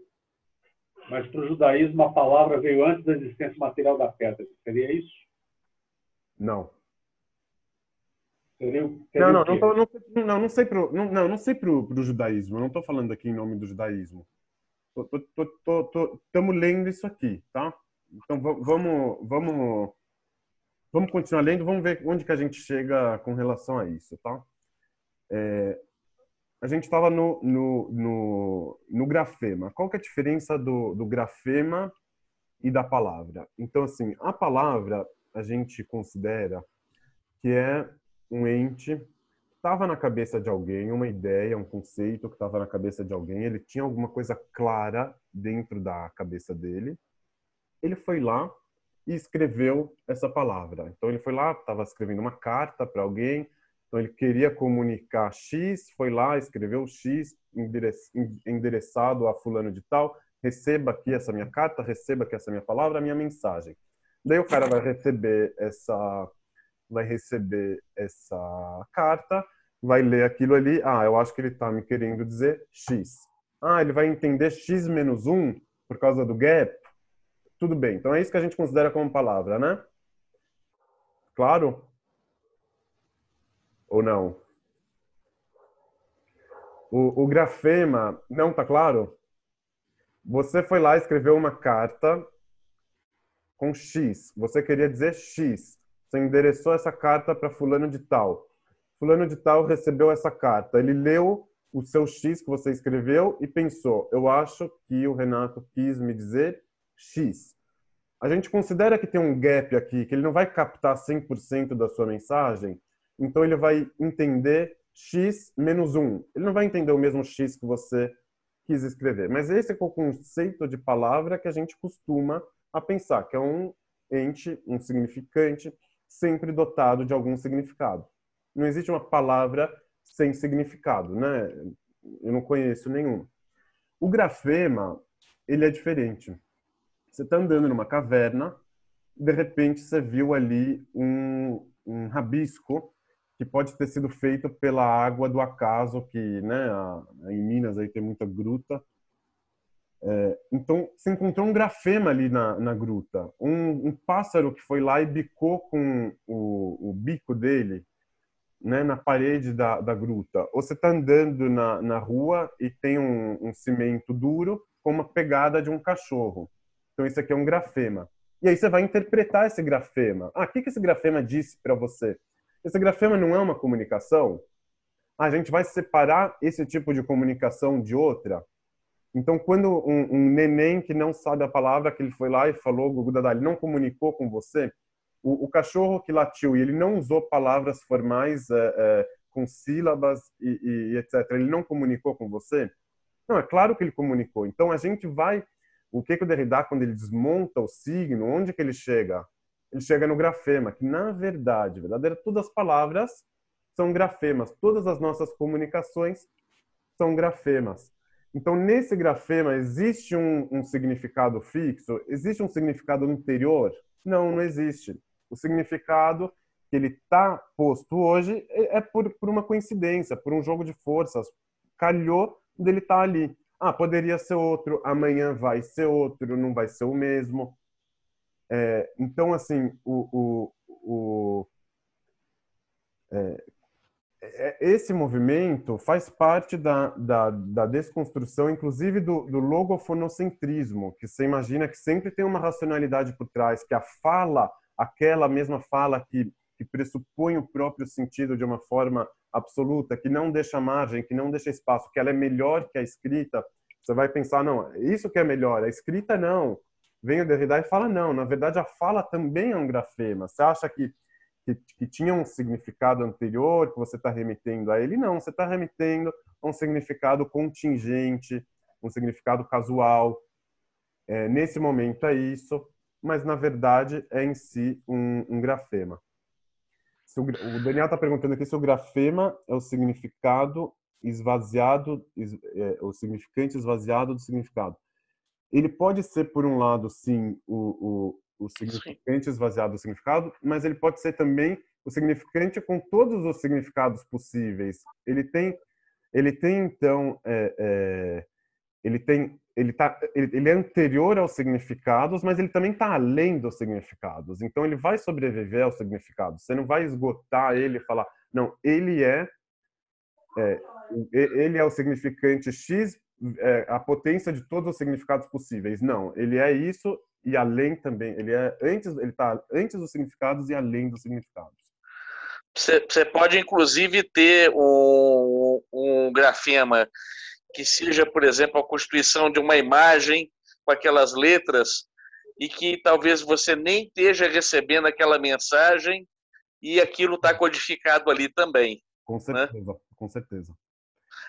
mas para o judaísmo a palavra veio antes da existência material da pedra. Seria isso? Não. Não, não, não, não, não, não sei para não, não, não sei pro, pro judaísmo. Eu não estou falando aqui em nome do judaísmo. Estamos lendo isso aqui, tá? Então vamos, vamos, vamos continuar lendo. Vamos ver onde que a gente chega com relação a isso, tá? É, a gente estava no, no, no, no, grafema. Qual que é a diferença do, do grafema e da palavra? Então, assim, a palavra a gente considera que é um ente estava na cabeça de alguém, uma ideia, um conceito que estava na cabeça de alguém, ele tinha alguma coisa clara dentro da cabeça dele. Ele foi lá e escreveu essa palavra. Então ele foi lá, estava escrevendo uma carta para alguém, então ele queria comunicar X, foi lá, escreveu X endereçado a fulano de tal, receba aqui essa minha carta, receba aqui essa minha palavra, minha mensagem. Daí o cara vai receber essa vai receber essa carta, vai ler aquilo ali, ah, eu acho que ele está me querendo dizer X. Ah, ele vai entender X menos 1 por causa do gap? Tudo bem, então é isso que a gente considera como palavra, né? Claro? Ou não? O, o grafema, não tá claro? Você foi lá e escreveu uma carta com X. Você queria dizer X. Você endereçou essa carta para fulano de tal. Fulano de tal recebeu essa carta. Ele leu o seu X que você escreveu e pensou: eu acho que o Renato quis me dizer X. A gente considera que tem um gap aqui, que ele não vai captar 100% da sua mensagem, então ele vai entender x menos 1. Ele não vai entender o mesmo x que você quis escrever. Mas esse é o conceito de palavra que a gente costuma a pensar, que é um ente, um significante, sempre dotado de algum significado. Não existe uma palavra sem significado, né? Eu não conheço nenhum. O grafema, ele é diferente. Você está andando numa caverna, de repente você viu ali um, um rabisco que pode ter sido feito pela água do acaso, que né, em Minas aí tem muita gruta. É, então, se encontrou um grafema ali na, na gruta. Um, um, pássaro que foi lá e bicou com o, o bico dele né, na parede da, da gruta. Ou você está andando na, na rua e tem um, um cimento duro com uma pegada de um cachorro. Então, isso aqui é um grafema. E aí você vai interpretar esse grafema. Ah, o que, que esse grafema disse para você? Esse grafema não é uma comunicação? A gente vai separar esse tipo de comunicação de outra? Então, quando um, um neném que não sabe a palavra que ele foi lá e falou, Gugu Dadá, não comunicou com você, o, o, cachorro que latiu e ele não usou palavras formais é, é, com sílabas e, e, etc., ele não comunicou com você? Não, é claro que ele comunicou. Então, a gente vai... O que, que o Derrida, quando ele desmonta o signo, onde que ele chega? ele chega no grafema, que na verdade, verdadeira, todas as palavras são grafemas, todas as nossas comunicações são grafemas. Então, nesse grafema, existe um, um significado fixo? Existe um significado anterior? Não, não existe. O significado que ele está posto hoje é, é por, por, uma coincidência, por um jogo de forças. Calhou dele estar tá ali. Ah, poderia ser outro, amanhã vai ser outro, não vai ser o mesmo. É, então, assim, o, o, o é, esse movimento faz parte da, da, da desconstrução, inclusive do, do, logofonocentrismo, que você imagina que sempre tem uma racionalidade por trás, que a fala, aquela mesma fala que, que pressupõe o próprio sentido de uma forma absoluta, que não deixa margem, que não deixa espaço, que ela é melhor que a escrita, você vai pensar, não, isso que é melhor, a escrita não. Vem o Derrida e fala, não, na verdade a fala também é um grafema. Você acha que que, que tinha um significado anterior que você está remetendo a ele. Não, você está remetendo a um significado contingente, um significado casual. É, nesse momento é isso, mas na verdade é em si um, um grafema. O, o, Daniel está perguntando aqui se o grafema é o significado esvaziado, é, o significante esvaziado do significado. Ele pode ser, por um lado, sim, o, o significante esvaziado do significado, mas ele pode ser também o significante com todos os significados possíveis. Ele tem, ele tem então, é, é, ele tem, ele tá, ele, ele, é anterior aos significados, mas ele também está além dos significados. Então ele vai sobreviver aos significados. Você não vai esgotar ele e falar, não, ele é, é ele é o significante X, é, a potência de todos os significados possíveis. Não, ele é isso e além também. Ele é antes, ele está antes dos significados e além dos significados. Você pode inclusive ter um, um grafema que seja, por exemplo, a constituição de uma imagem com aquelas letras e que talvez você nem esteja recebendo aquela mensagem e aquilo está codificado ali também. Com né? certeza, né? com certeza.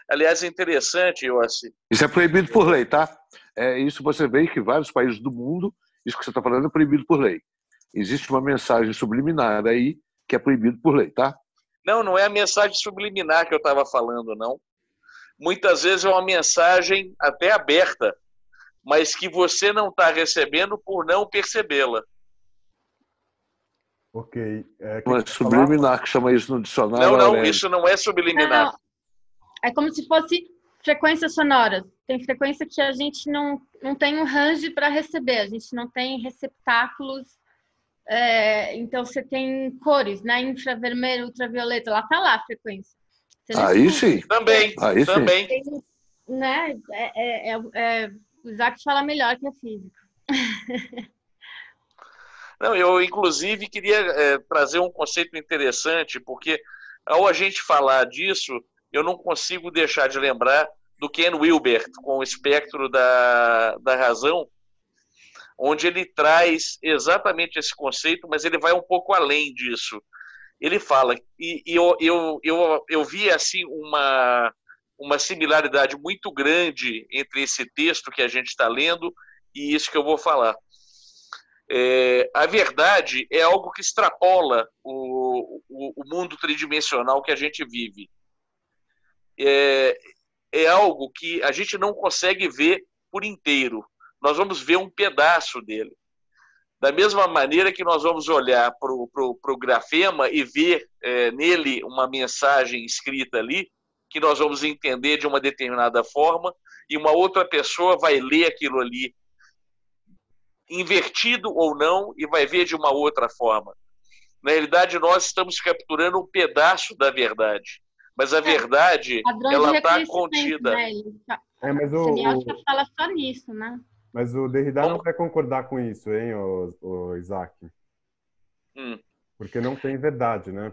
Aliás, é interessante, Yossi. Isso é proibido por lei, tá? É, isso você vê que vários países do mundo isso que você está falando é proibido por lei. Existe uma mensagem subliminar aí que é proibido por lei, tá? Não, não é a mensagem subliminar que eu estava falando, não. Muitas vezes é uma mensagem até aberta, mas que você não está recebendo por não percebê-la. Ok. É, não é subliminar que chama isso no dicionário. Não, não, isso não é subliminar. Não, é como se fosse frequências sonoras. Tem frequência que a gente não, não tem um range para receber, a gente não tem receptáculos. É, então você tem cores, né? Infravermelho, ultravioleta, lá tá lá a frequência. Aí sim. Também. Aí também. Tem, né? É, é, é, é, o Isaac fala melhor que a física. Não, eu inclusive queria é, trazer um conceito interessante, porque ao a gente falar disso, eu não consigo deixar de lembrar do Ken Wilber, com o espectro da, da razão, onde ele traz exatamente esse conceito, mas ele vai um pouco além disso. Ele fala, e, e eu, eu, eu, eu vi assim uma, uma similaridade muito grande entre esse texto que a gente está lendo e isso que eu vou falar. É, a verdade é algo que extrapola o, o, o mundo tridimensional que a gente vive é, é algo que a gente não consegue ver por inteiro. Nós vamos ver um pedaço dele. Da mesma maneira que nós vamos olhar para o grafema e ver é, nele uma mensagem escrita ali, que nós vamos entender de uma determinada forma, e uma outra pessoa vai ler aquilo ali, invertido ou não, e vai ver de uma outra forma. Na realidade, nós estamos capturando um pedaço da verdade. Mas a é, verdade, ela está contida. Né? Tá, é, mas o, o... fala só nisso, né? Mas o Derrida Bom, não vai concordar com isso, hein, o, o Isaac? Hum. Porque não tem verdade, né?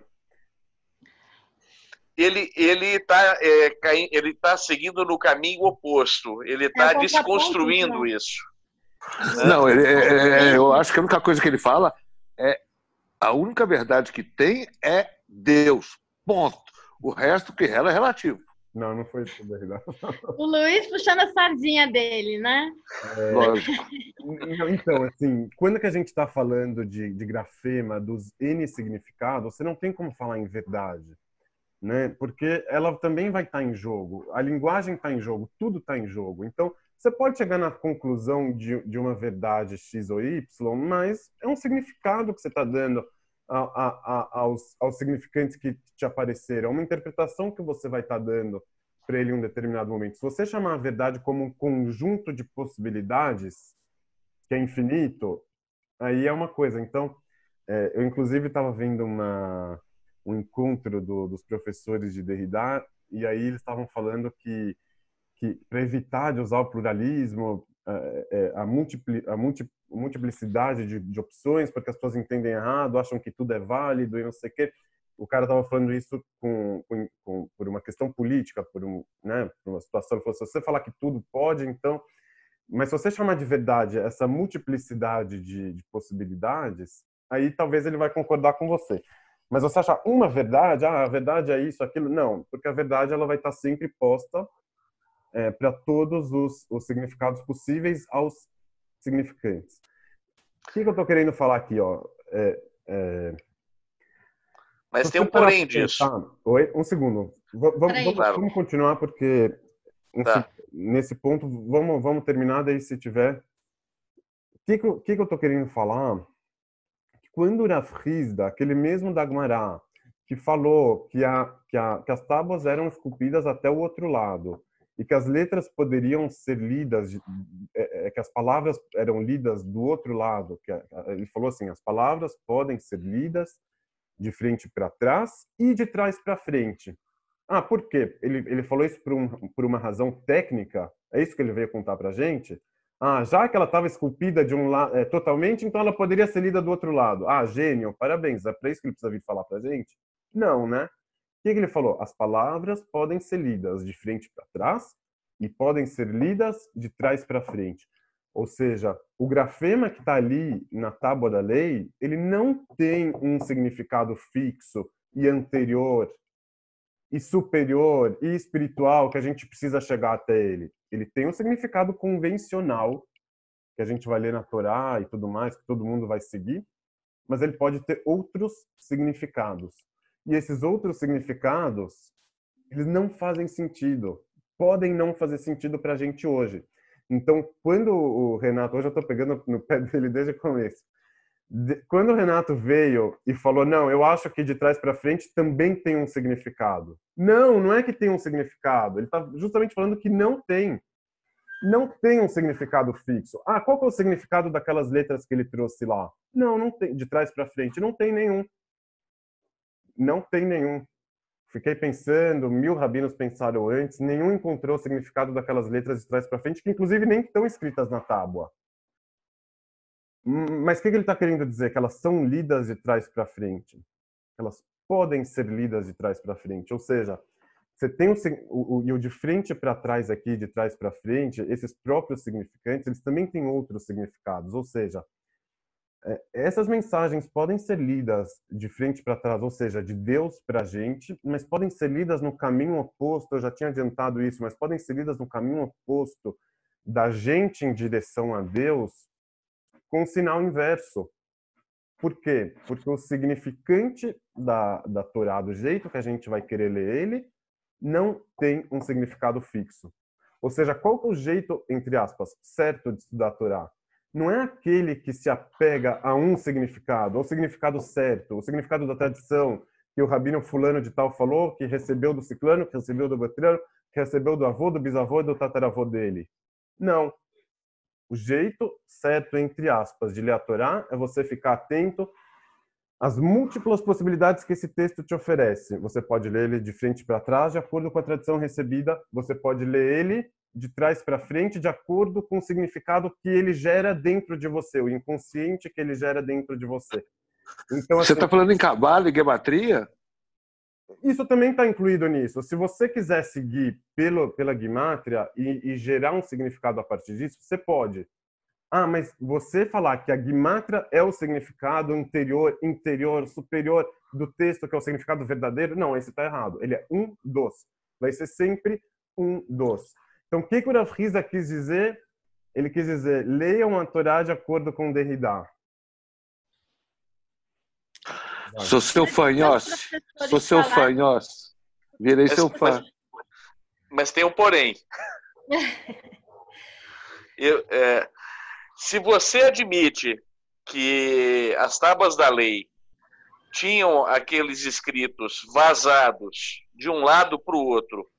Ele ele está é, ele tá seguindo no caminho oposto. Ele está é desconstruindo isso. Né? Não, ele, é, é, é, eu acho que a única coisa que ele fala é a única verdade que tem é Deus. Ponto. O resto que rela é relativo. Não, não foi isso, verdade. O Luiz puxando a sardinha dele, né? É... Lógico. Então, assim, quando que a gente está falando de, de grafema, dos N significados, você não tem como falar em verdade, né? Porque ela também vai estar tá em jogo. A linguagem está em jogo, tudo está em jogo. Então, você pode chegar na conclusão de, de uma verdade X ou Y, mas é um significado que você está dando a, a, aos, aos significantes que te apareceram, é uma interpretação que você vai estar tá dando para ele em um determinado momento. Se você chamar a verdade como um conjunto de possibilidades, que é infinito, aí é uma coisa. Então, é, eu inclusive estava vendo uma, um encontro do, dos professores de Derrida e aí eles estavam falando que, que para evitar de usar o pluralismo, é, é, a, multipli, a multi, multiplicidade de, de, opções, porque as pessoas entendem errado, acham que tudo é válido e não sei o quê. O cara estava falando isso com, com, com, por uma questão política, por, um, né, por uma situação. Ele falou, se você falar que tudo pode, então... Mas se você chamar de verdade essa multiplicidade de, de possibilidades, aí talvez ele vai concordar com você. Mas você achar uma verdade, ah, a verdade é isso, aquilo, não, porque a verdade ela vai estar sempre posta é, para todos os, os, significados possíveis aos significantes. O que, que eu estou querendo falar aqui, ó? É, é... Mas tem um porém disso. Oi, um segundo. V vamos, vamos, vamos, continuar porque tá. nesse ponto vamos vamos terminar daí se tiver. O que que, que, que eu estou querendo falar? quando Rav Hizda, aquele mesmo Dagmará, que falou que, a, que, a, que as tábuas eram esculpidas até o outro lado e que as letras poderiam ser lidas, é, é, que as palavras eram lidas do outro lado, que ele falou assim, as palavras podem ser lidas de frente para trás e de trás para frente. Ah, por quê? Ele, ele falou isso por, um, por uma razão técnica? É isso que ele veio contar para gente? Ah, já que ela estava esculpida de um lado é, totalmente, então ela poderia ser lida do outro lado. Ah, gênio, parabéns. É para isso que ele precisa vir falar para gente? Não, né? Que, que ele falou? As palavras podem ser lidas de frente para trás e podem ser lidas de trás para frente. Ou seja, o grafema que está ali na tábua da lei, ele não tem um significado fixo e anterior e superior e espiritual que a gente precisa chegar até ele ele tem um significado convencional que a gente vai ler na Torá e tudo mais, que todo mundo vai seguir, mas ele pode ter outros significados. E esses outros significados, eles não fazem sentido, podem não fazer sentido para a gente hoje. Então, quando o Renato, hoje eu estou pegando no pé dele desde o começo, quando o Renato veio e falou, não, eu acho que de trás para frente também tem um significado. Não, não é que tem um significado. Ele está justamente falando que não tem. Não tem um significado fixo. Ah, qual é o significado daquelas letras que ele trouxe lá? Não, não tem. De trás para frente, não tem nenhum. Não tem nenhum. Fiquei pensando, mil rabinos pensaram antes, nenhum encontrou o significado daquelas letras de trás para frente, que inclusive nem estão escritas na tábua. Hum, mas o que ele está querendo dizer? Que elas são lidas de trás para frente. Elas podem ser lidas de trás para frente. Ou seja, você tem o, o, o de frente para trás aqui, de trás para frente, esses próprios significantes, eles também têm outros significados. Ou seja, essas mensagens podem ser lidas de frente para trás, ou seja, de Deus para a gente, mas podem ser lidas no caminho oposto. Eu já tinha adiantado isso, mas podem ser lidas no caminho oposto da gente em direção a Deus com o sinal inverso. Por quê? Porque o significante da, da Torá, do jeito que a gente vai querer ler ele, não tem um significado fixo. Ou seja, qual é o jeito, entre aspas, certo de estudar a Torá? Não é aquele que se apega a um significado, ou significado certo, o significado da tradição, que o rabino fulano de tal falou, que recebeu do ciclano, que recebeu do betrano, que recebeu do avô, do bisavô e do tataravô dele. Não. O jeito certo, entre aspas, de ler a Torá é você ficar atento às múltiplas possibilidades que esse texto te oferece. Você pode ler ele de frente para trás, de acordo com a tradição recebida. Você pode ler ele de trás para frente, de acordo com o significado que ele gera dentro de você, o inconsciente que ele gera dentro de você. Então, assim, você está falando em cabala e gematria? Isso também está incluído nisso. Se você quiser seguir pelo, pela guimátria e, e, gerar um significado a partir disso, você pode. Ah, mas você falar que a guimátria é o significado anterior, interior, superior do texto, que é o significado verdadeiro, não, esse está errado. Ele é um dos. Vai ser sempre um dos. Então, o que, que o Rav quis dizer? Ele quis dizer, leiam a Torá de acordo com Derrida. Sou seu fanhosse. Sou seu fanhosse. Virei mas, seu fã. Mas, mas, tem um porém. Eu, é, se você admite que as tábuas da lei tinham aqueles escritos vazados de um lado para o outro,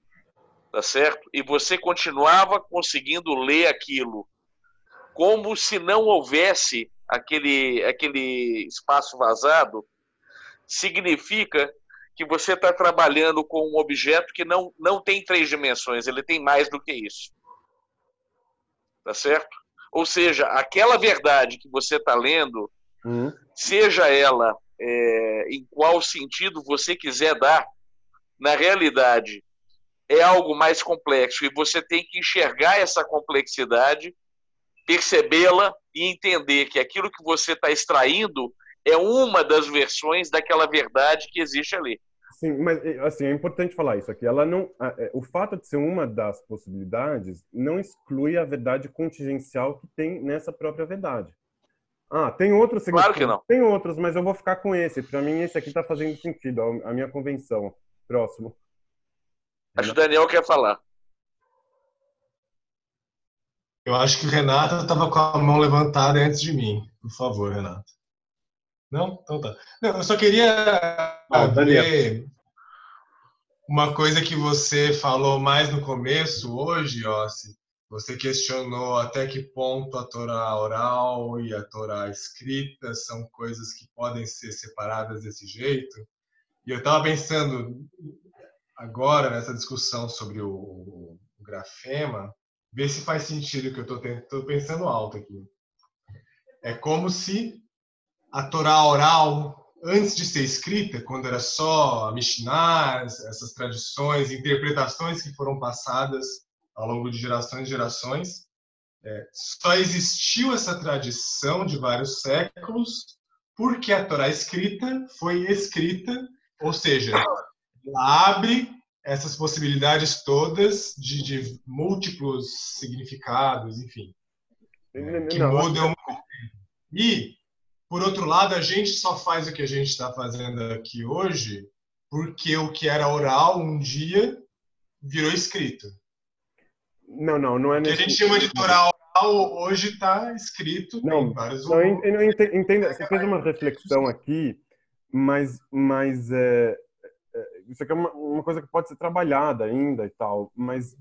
tá certo? E você continuava conseguindo ler aquilo como se não houvesse aquele, aquele espaço vazado, significa que você está trabalhando com um objeto que não, não tem três dimensões, ele tem mais do que isso. Tá certo? Ou seja, aquela verdade que você está lendo, uhum. seja ela é, em qual sentido você quiser dar, na realidade é algo mais complexo e você tem que enxergar essa complexidade, percebê-la e entender que aquilo que você está extraindo é uma das versões daquela verdade que existe ali. Sim, mas assim é importante falar isso aqui. Ela não, é, o fato de ser uma das possibilidades não exclui a verdade contingencial que tem nessa própria verdade. Ah, tem outros. Claro que não. Tem outros, mas eu vou ficar com esse. Para mim esse aqui está fazendo sentido. A minha convenção. Próximo. Acho que o Daniel quer falar. Eu acho que o Renato estava com a mão levantada antes de mim. Por favor, Renato. Não? Então tá. Não, eu só queria ah, ver uma coisa que você falou mais no começo hoje, Ossi. Você questionou até que ponto a Torá oral e a Torá escrita são coisas que podem ser separadas desse jeito. E eu estava pensando agora nessa discussão sobre o, o grafema, ver se faz sentido o que eu estou pensando alto aqui. É como se a Torá oral, antes de ser escrita, quando era só a Mishnah, essas tradições, interpretações que foram passadas ao longo de gerações e gerações, é, só existiu essa tradição de vários séculos porque a Torá escrita foi escrita, ou seja, ela abre essas possibilidades todas de, de múltiplos significados, enfim, que não, mudam. E, por outro lado, a gente só faz o que a gente está fazendo aqui hoje porque o que era oral um dia virou escrito. Não, não, não é. O que a gente chama de oral hoje está escrito. Não, vários não, entendo. Você fez uma reflexão aqui, mas, mas é, isso aqui é uma, uma, coisa que pode ser trabalhada ainda e tal, mas,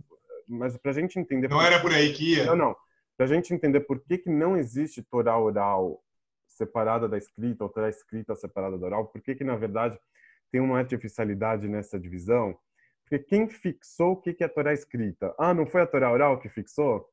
mas para a gente entender... Não era por aí que ia? Não, não. Para a gente entender por que, que não existe Torá oral separada da escrita, ou Torá escrita separada da oral, por que que, na verdade, tem uma artificialidade nessa divisão? Porque quem fixou o que, que é Torá escrita? Ah, não foi a Torá oral que fixou?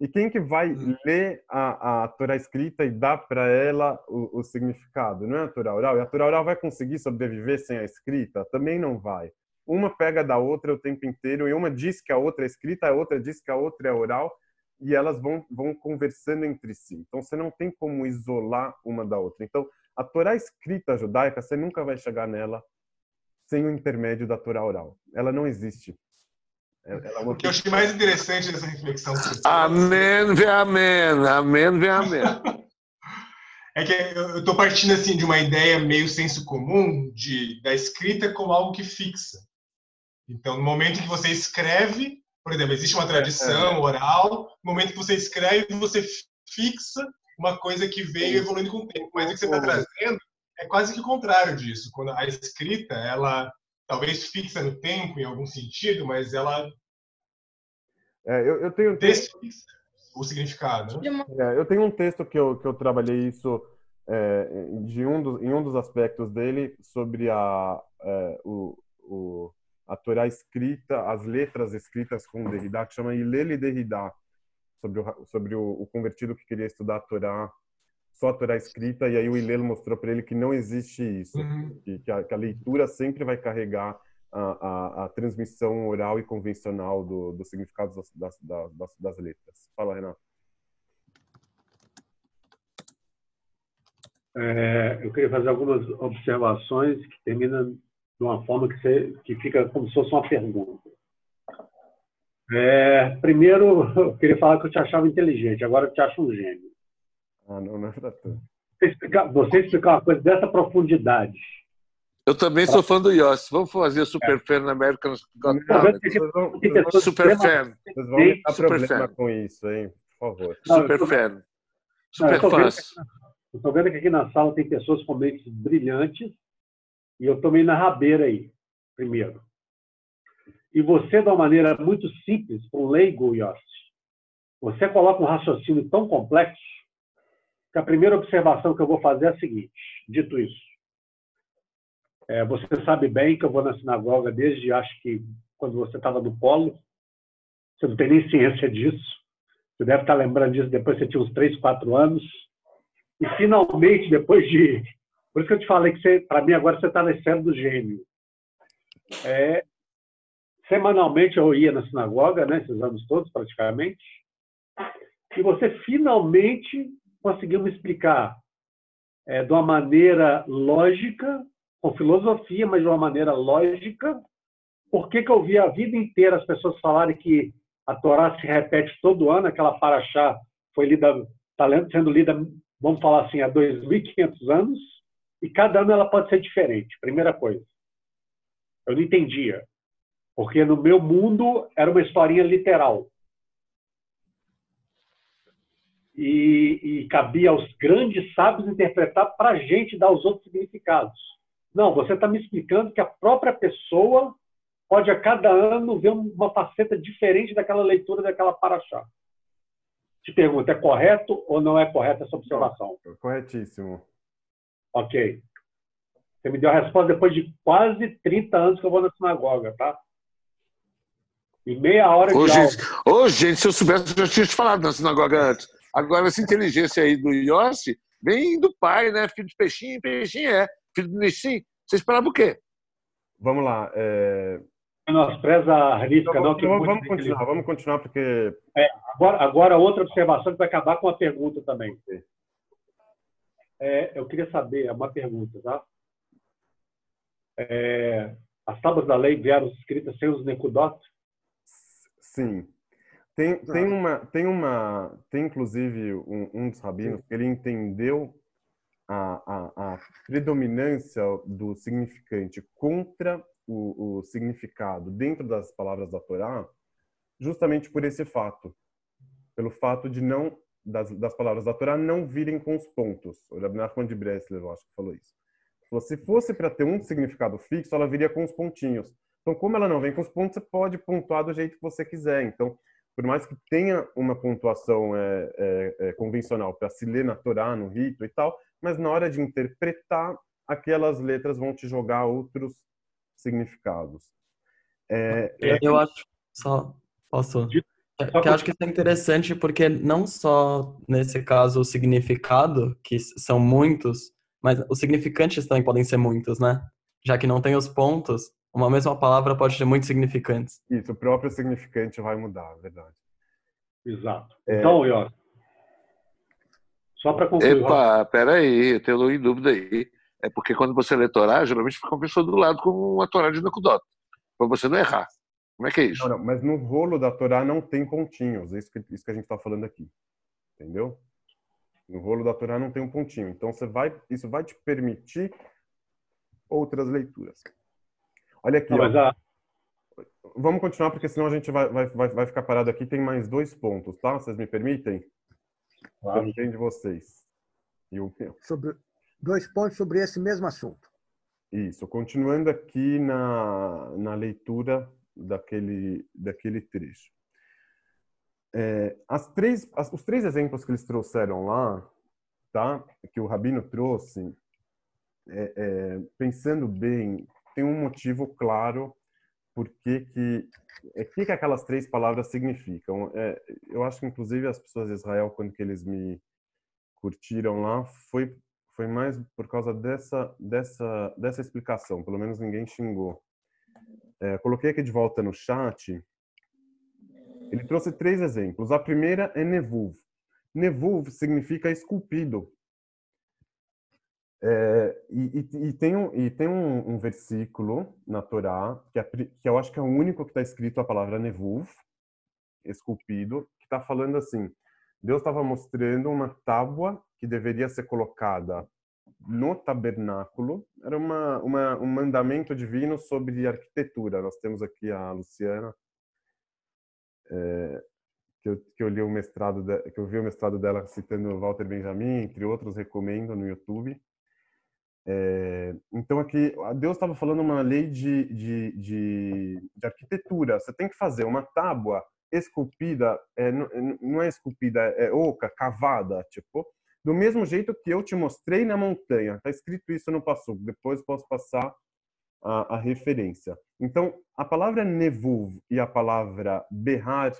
E quem que vai uhum. ler a, a Torá escrita e dar para ela o, o, significado? Não é a Torá oral? E a Torá oral vai conseguir sobreviver sem a escrita? Também não vai. Uma pega da outra o tempo inteiro e uma diz que a outra é escrita, a outra diz que a outra é oral e elas vão, vão conversando entre si. Então você não tem como isolar uma da outra. Então a Torá escrita judaica, você nunca vai chegar nela sem o intermédio da Torá oral. Ela não existe. É, é o que eu achei mais interessante dessa reflexão. Amém, vê amém. Amém, vê amém. É que eu estou partindo assim de uma ideia meio senso comum de da escrita como algo que fixa. Então, no momento em que você escreve, por exemplo, existe uma tradição é. oral, no momento que você escreve, você fixa uma coisa que veio evoluindo com o tempo. Mas o que você está trazendo é quase que o contrário disso. Quando a escrita, ela talvez fixa no tempo em algum sentido, mas ela é, eu, eu tenho um texto o significado. Né? É, eu tenho um texto que eu, que eu trabalhei isso é, de um dos, em um dos aspectos dele sobre a é, o, o, a Torá escrita, as letras escritas com Derrida, que chama Ilele Derrida, sobre o, sobre o, o convertido que queria estudar a Torá só a Torá escrita, e aí o Ilelo mostrou para ele que não existe isso, uhum. que, que, a, que, a, leitura sempre vai carregar a, a, a transmissão oral e convencional do, dos significados das, das, das, das letras. Fala, Renato. É, eu queria fazer algumas observações que terminam de uma forma que, você, que fica como se fosse uma pergunta. É, primeiro, eu queria falar que eu te achava inteligente, agora eu te acho um gênio. Ah, não, não é para tanto. Você explicar, você explicar uma coisa dessa profundidade. Eu também sou fã do Yoss. Vamos fazer Super é. Fan na American Super Fan. Vocês vão ter problema fan. com isso, hein? Por favor. Não, super tô... Fan. Super não, fãs. Estou vendo que aqui na sala tem pessoas com mentes brilhantes e eu tomei na rabeira aí, primeiro. E você, de uma maneira muito simples, um leigo, Yoss, você coloca um raciocínio tão complexo que a primeira observação que eu vou fazer é a seguinte: dito isso, É, você sabe bem que eu vou na sinagoga desde, acho que, quando você estava no polo. Você não tem nem ciência disso. Você deve estar lembrando disso depois que você tinha uns 3, 4 anos. E, finalmente, depois de... Por isso que eu te falei que, para mim, agora você está nascendo do gênio. É, semanalmente eu ia na sinagoga, né, esses anos todos, praticamente. E você finalmente conseguiu me explicar é, de uma maneira lógica, com filosofia, mas de uma maneira lógica, por que, que eu vi a vida inteira as pessoas falarem que a Torá se repete todo ano, aquela paraxá foi lida, está sendo lida, vamos falar assim, há 2.500 anos, e cada ano ela pode ser diferente, primeira coisa. Eu não entendia, porque no meu mundo era uma historinha literal. E, e cabia aos grandes sábios interpretar para a gente dar os outros significados. Não, você está me explicando que a própria pessoa pode a cada ano ver uma faceta diferente daquela leitura daquela paraxá. Te pergunto, é correto ou não é correta essa observação? Corretíssimo. Ok. Você me deu a resposta depois de quase 30 anos que eu vou na sinagoga, tá? E meia hora ô, de gente, aula. Ô, gente, se eu soubesse, eu já tinha te falado na sinagoga antes. Agora, essa inteligência aí do Yossi vem do pai, né? Filho de peixinho, peixinho é. Filho do Nissim. Você esperava o quê? Vamos lá. É menospreza a risca, então, não. Que vamos, vamos continuar, vamos continuar, porque. É, agora, agora, outra observação que vai acabar com a pergunta também. É, eu queria saber, é uma pergunta, tá? É, as tábuas da lei vieram escritas sem os Nekudot? Sim. Tem, tem uma, tem uma, tem inclusive um, um dos rabinos que ele entendeu a, a, a predominância do significante contra o, o significado dentro das palavras da Torá, justamente por esse fato, pelo fato de não das, das palavras da Torá não virem com os pontos. O Rabbi Nachman de Breslev, eu acho que falou isso. Se fosse para ter um significado fixo, ela viria com os pontinhos. Então, como ela não vem com os pontos, você pode pontuar do jeito que você quiser. Então, por mais que tenha uma pontuação é, é, é, convencional para se ler na Torá, no rito e tal, mas na hora de interpretar, aquelas letras vão te jogar outros significados. É, é eu acho, só posso. Que eu acho que isso é interessante porque não só nesse caso o significado, que são muitos, mas os significantes também podem ser muitos, né? Já que não tem os pontos, uma mesma palavra pode ter muitos significantes. Isso, o próprio significante vai mudar, é verdade. Exato. É... Então, Ior, só para concluir. Epa, peraí, eu tenho em dúvida aí. É porque quando você lê Torá, geralmente fica uma pessoa do lado com uma Torá de Nakudot, para você não errar. Como é que é isso? Não, não, mas no rolo da Torá não tem pontinhos, é isso que, isso que a gente está falando aqui. Entendeu? No rolo da Torá não tem um pontinho. Então você vai, isso vai te permitir outras leituras. Olha aqui. Não, a... Vamos continuar, porque senão a gente vai, vai, vai ficar parado aqui. Tem mais dois pontos, tá? Vocês me permitem? Claro. Eu de vocês. E o meu. Sobre, dois pontos sobre esse mesmo assunto. Isso, continuando aqui na, na leitura daquele, daquele trecho. É, as três, as, os três exemplos que eles trouxeram lá, tá? que o Rabino trouxe, é, é, pensando bem, tem um motivo claro por que, que, é, que, que aquelas três palavras significam. É, eu acho que, inclusive, as pessoas de Israel, quando que eles me curtiram lá, foi foi mais por causa dessa, dessa, dessa explicação. Pelo menos ninguém xingou. É, coloquei aqui de volta no chat. Ele trouxe três exemplos. A primeira é Nevuv. Nevuv significa esculpido. É, e, e, e, tem, um, e tem um, um, versículo na Torá, que, é, que eu acho que é o único que está escrito a palavra Nevuv, esculpido, que está falando assim: Deus estava mostrando uma tábua que deveria ser colocada no tabernáculo. Era uma, uma, um mandamento divino sobre arquitetura. Nós temos aqui a Luciana, é, que, eu, que eu li o mestrado de, que eu vi o mestrado dela citando Walter Benjamin, entre outros, recomendo no YouTube. É, então aqui Deus estava falando uma lei de, de, de, de, arquitetura. Você tem que fazer uma tábua esculpida, é, não é esculpida, é oca, cavada, tipo, do mesmo jeito que eu te mostrei na montanha. Está escrito isso no passo. Depois posso passar a, a referência. Então, a palavra nevuv e a palavra berrar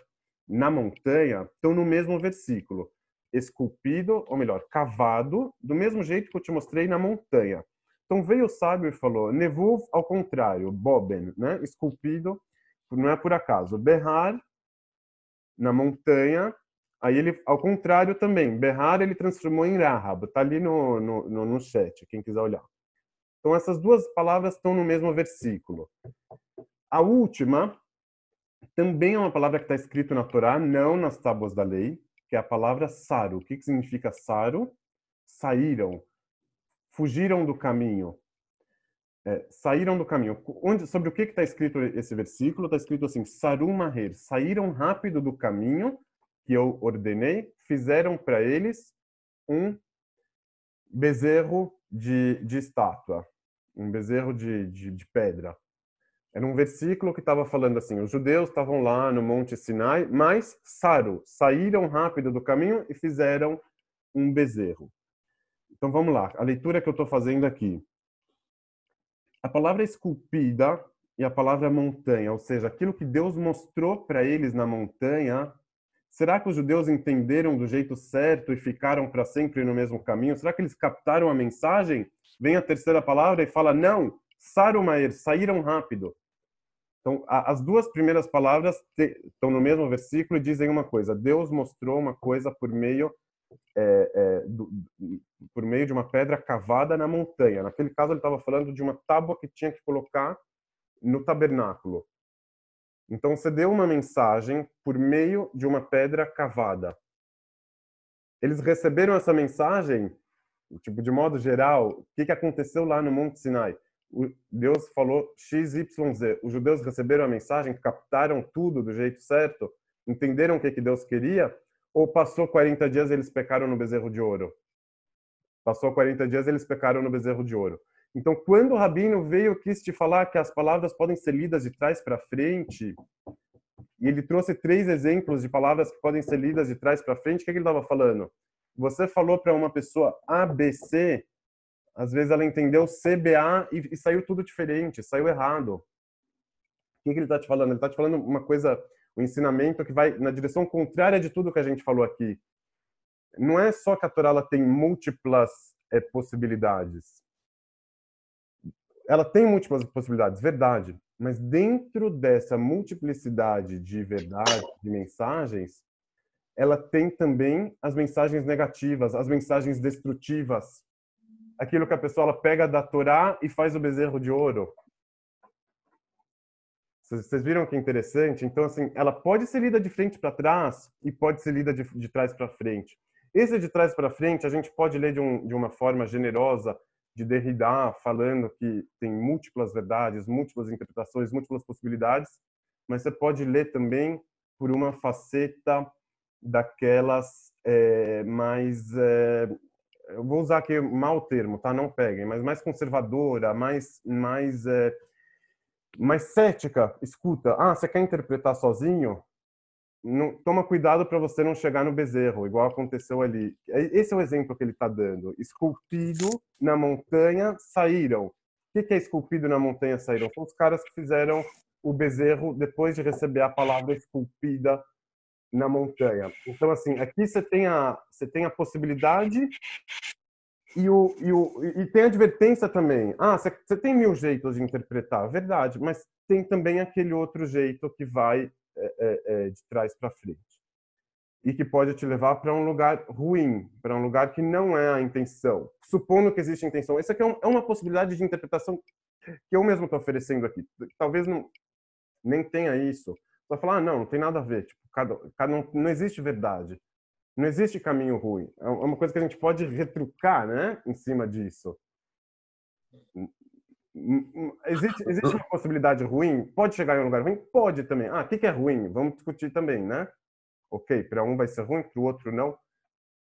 na montanha estão no mesmo versículo. Esculpido, ou melhor, cavado, do mesmo jeito que eu te mostrei na montanha. Então veio o sábio e falou, nevuv ao contrário, boben, né? esculpido, não é por acaso. Berrar, na montanha, aí ele, ao contrário também, berrar ele transformou em rahab, tá ali no, no, no chat, quem quiser olhar. Então essas duas palavras estão no mesmo versículo. A última também é uma palavra que está escrita na Torá, não nas tábuas da lei, que é a palavra saru. O que, que significa saru? Saíram, fugiram do caminho. É, saíram do caminho. Onde, sobre o que está escrito esse versículo? Está escrito assim: Saru Maher, saíram rápido do caminho que eu ordenei, fizeram para eles um bezerro de, de estátua, um bezerro de, de, de pedra. Era um versículo que estava falando assim: os judeus estavam lá no Monte Sinai, mas Saru, saíram rápido do caminho e fizeram um bezerro. Então vamos lá, a leitura que eu estou fazendo aqui. A palavra esculpida e a palavra montanha, ou seja, aquilo que Deus mostrou para eles na montanha, será que os judeus entenderam do jeito certo e ficaram para sempre no mesmo caminho? Será que eles captaram a mensagem? Vem a terceira palavra e fala: não, Sarumaer, saíram rápido. Então, as duas primeiras palavras estão no mesmo versículo e dizem uma coisa: Deus mostrou uma coisa por meio é, é, do, por meio de uma pedra cavada na montanha. Naquele caso, ele estava falando de uma tábua que tinha que colocar no tabernáculo. Então, você deu uma mensagem por meio de uma pedra cavada. Eles receberam essa mensagem, tipo de modo geral, o que, que aconteceu lá no Monte Sinai? Deus falou XYZ. Os judeus receberam a mensagem, captaram tudo do jeito certo, entenderam o que, que Deus queria, ou passou 40 dias eles pecaram no bezerro de ouro? Passou 40 dias eles pecaram no bezerro de ouro. Então, quando o rabino veio quis te falar que as palavras podem ser lidas de trás para frente, e ele trouxe três exemplos de palavras que podem ser lidas de trás para frente, o que, que ele estava falando? Você falou para uma pessoa ABC, às vezes ela entendeu CBA e, e saiu tudo diferente, saiu errado. O que, que ele está te falando? Ele está te falando uma coisa, um ensinamento que vai na direção contrária de tudo que a gente falou aqui. Não é só que a Torá ela tem múltiplas é, possibilidades. Ela tem múltiplas possibilidades, verdade. Mas dentro dessa multiplicidade de verdade, de mensagens, ela tem também as mensagens negativas, as mensagens destrutivas, aquilo que a pessoa pega da Torá e faz o bezerro de ouro. Vocês viram que interessante? Então, assim, ela pode ser lida de frente para trás e pode ser lida de, de trás para frente. Esse de trás para frente, a gente pode ler de, um, de uma forma generosa, de Derrida, falando que tem múltiplas verdades, múltiplas interpretações, múltiplas possibilidades, mas você pode ler também por uma faceta daquelas é, mais é, eu vou usar aqui mal termo, tá? Não peguem, mas mais conservadora, mais mais é, mais cética. Escuta, ah, você quer interpretar sozinho? Não, toma cuidado para você não chegar no bezerro, igual aconteceu ali. Esse é o exemplo que ele está dando. Esculpido na montanha saíram. O que é esculpido na montanha saíram? São os caras que fizeram o bezerro depois de receber a palavra esculpida na montanha. Então, assim, aqui você tem a, você tem a possibilidade e, o, e, o, e tem a advertência também. Ah, você, você tem mil jeitos de interpretar, verdade, mas tem também aquele outro jeito que vai é, é, é de trás para frente e que pode te levar para um lugar ruim, para um lugar que não é a intenção. Supondo que existe intenção. Isso aqui é, um, é uma possibilidade de interpretação que eu mesmo estou oferecendo aqui. Talvez não, nem tenha isso. Você vai falar, ah, não, não tem nada a ver. Tipo, cada, cada não, não existe verdade. Não existe caminho ruim. É, é uma coisa que a gente pode retrucar, né, em cima disso. Existe, existe uma possibilidade ruim? Pode chegar em um lugar ruim? Pode também. Ah, o que é ruim? Vamos discutir também, né? Ok, para um vai ser ruim, para o outro não.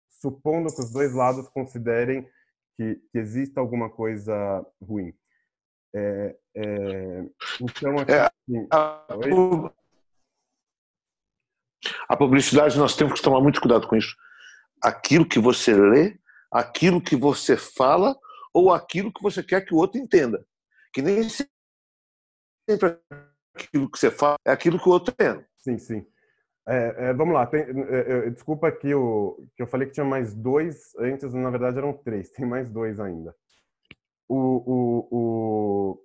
Supondo que os dois lados considerem que, que exista alguma coisa ruim. É, é, então, aqui, é, assim, a, a publicidade, nós temos que tomar muito cuidado com isso. Aquilo que você lê, aquilo que você fala ou aquilo que você quer que o outro entenda. Que nem sempre aquilo que você fala, é aquilo que o outro tem. Sim, sim. É, é, vamos lá, tem, é, é, desculpa que eu, que eu falei que tinha mais dois, antes na verdade eram três, tem mais dois ainda. O, o, o,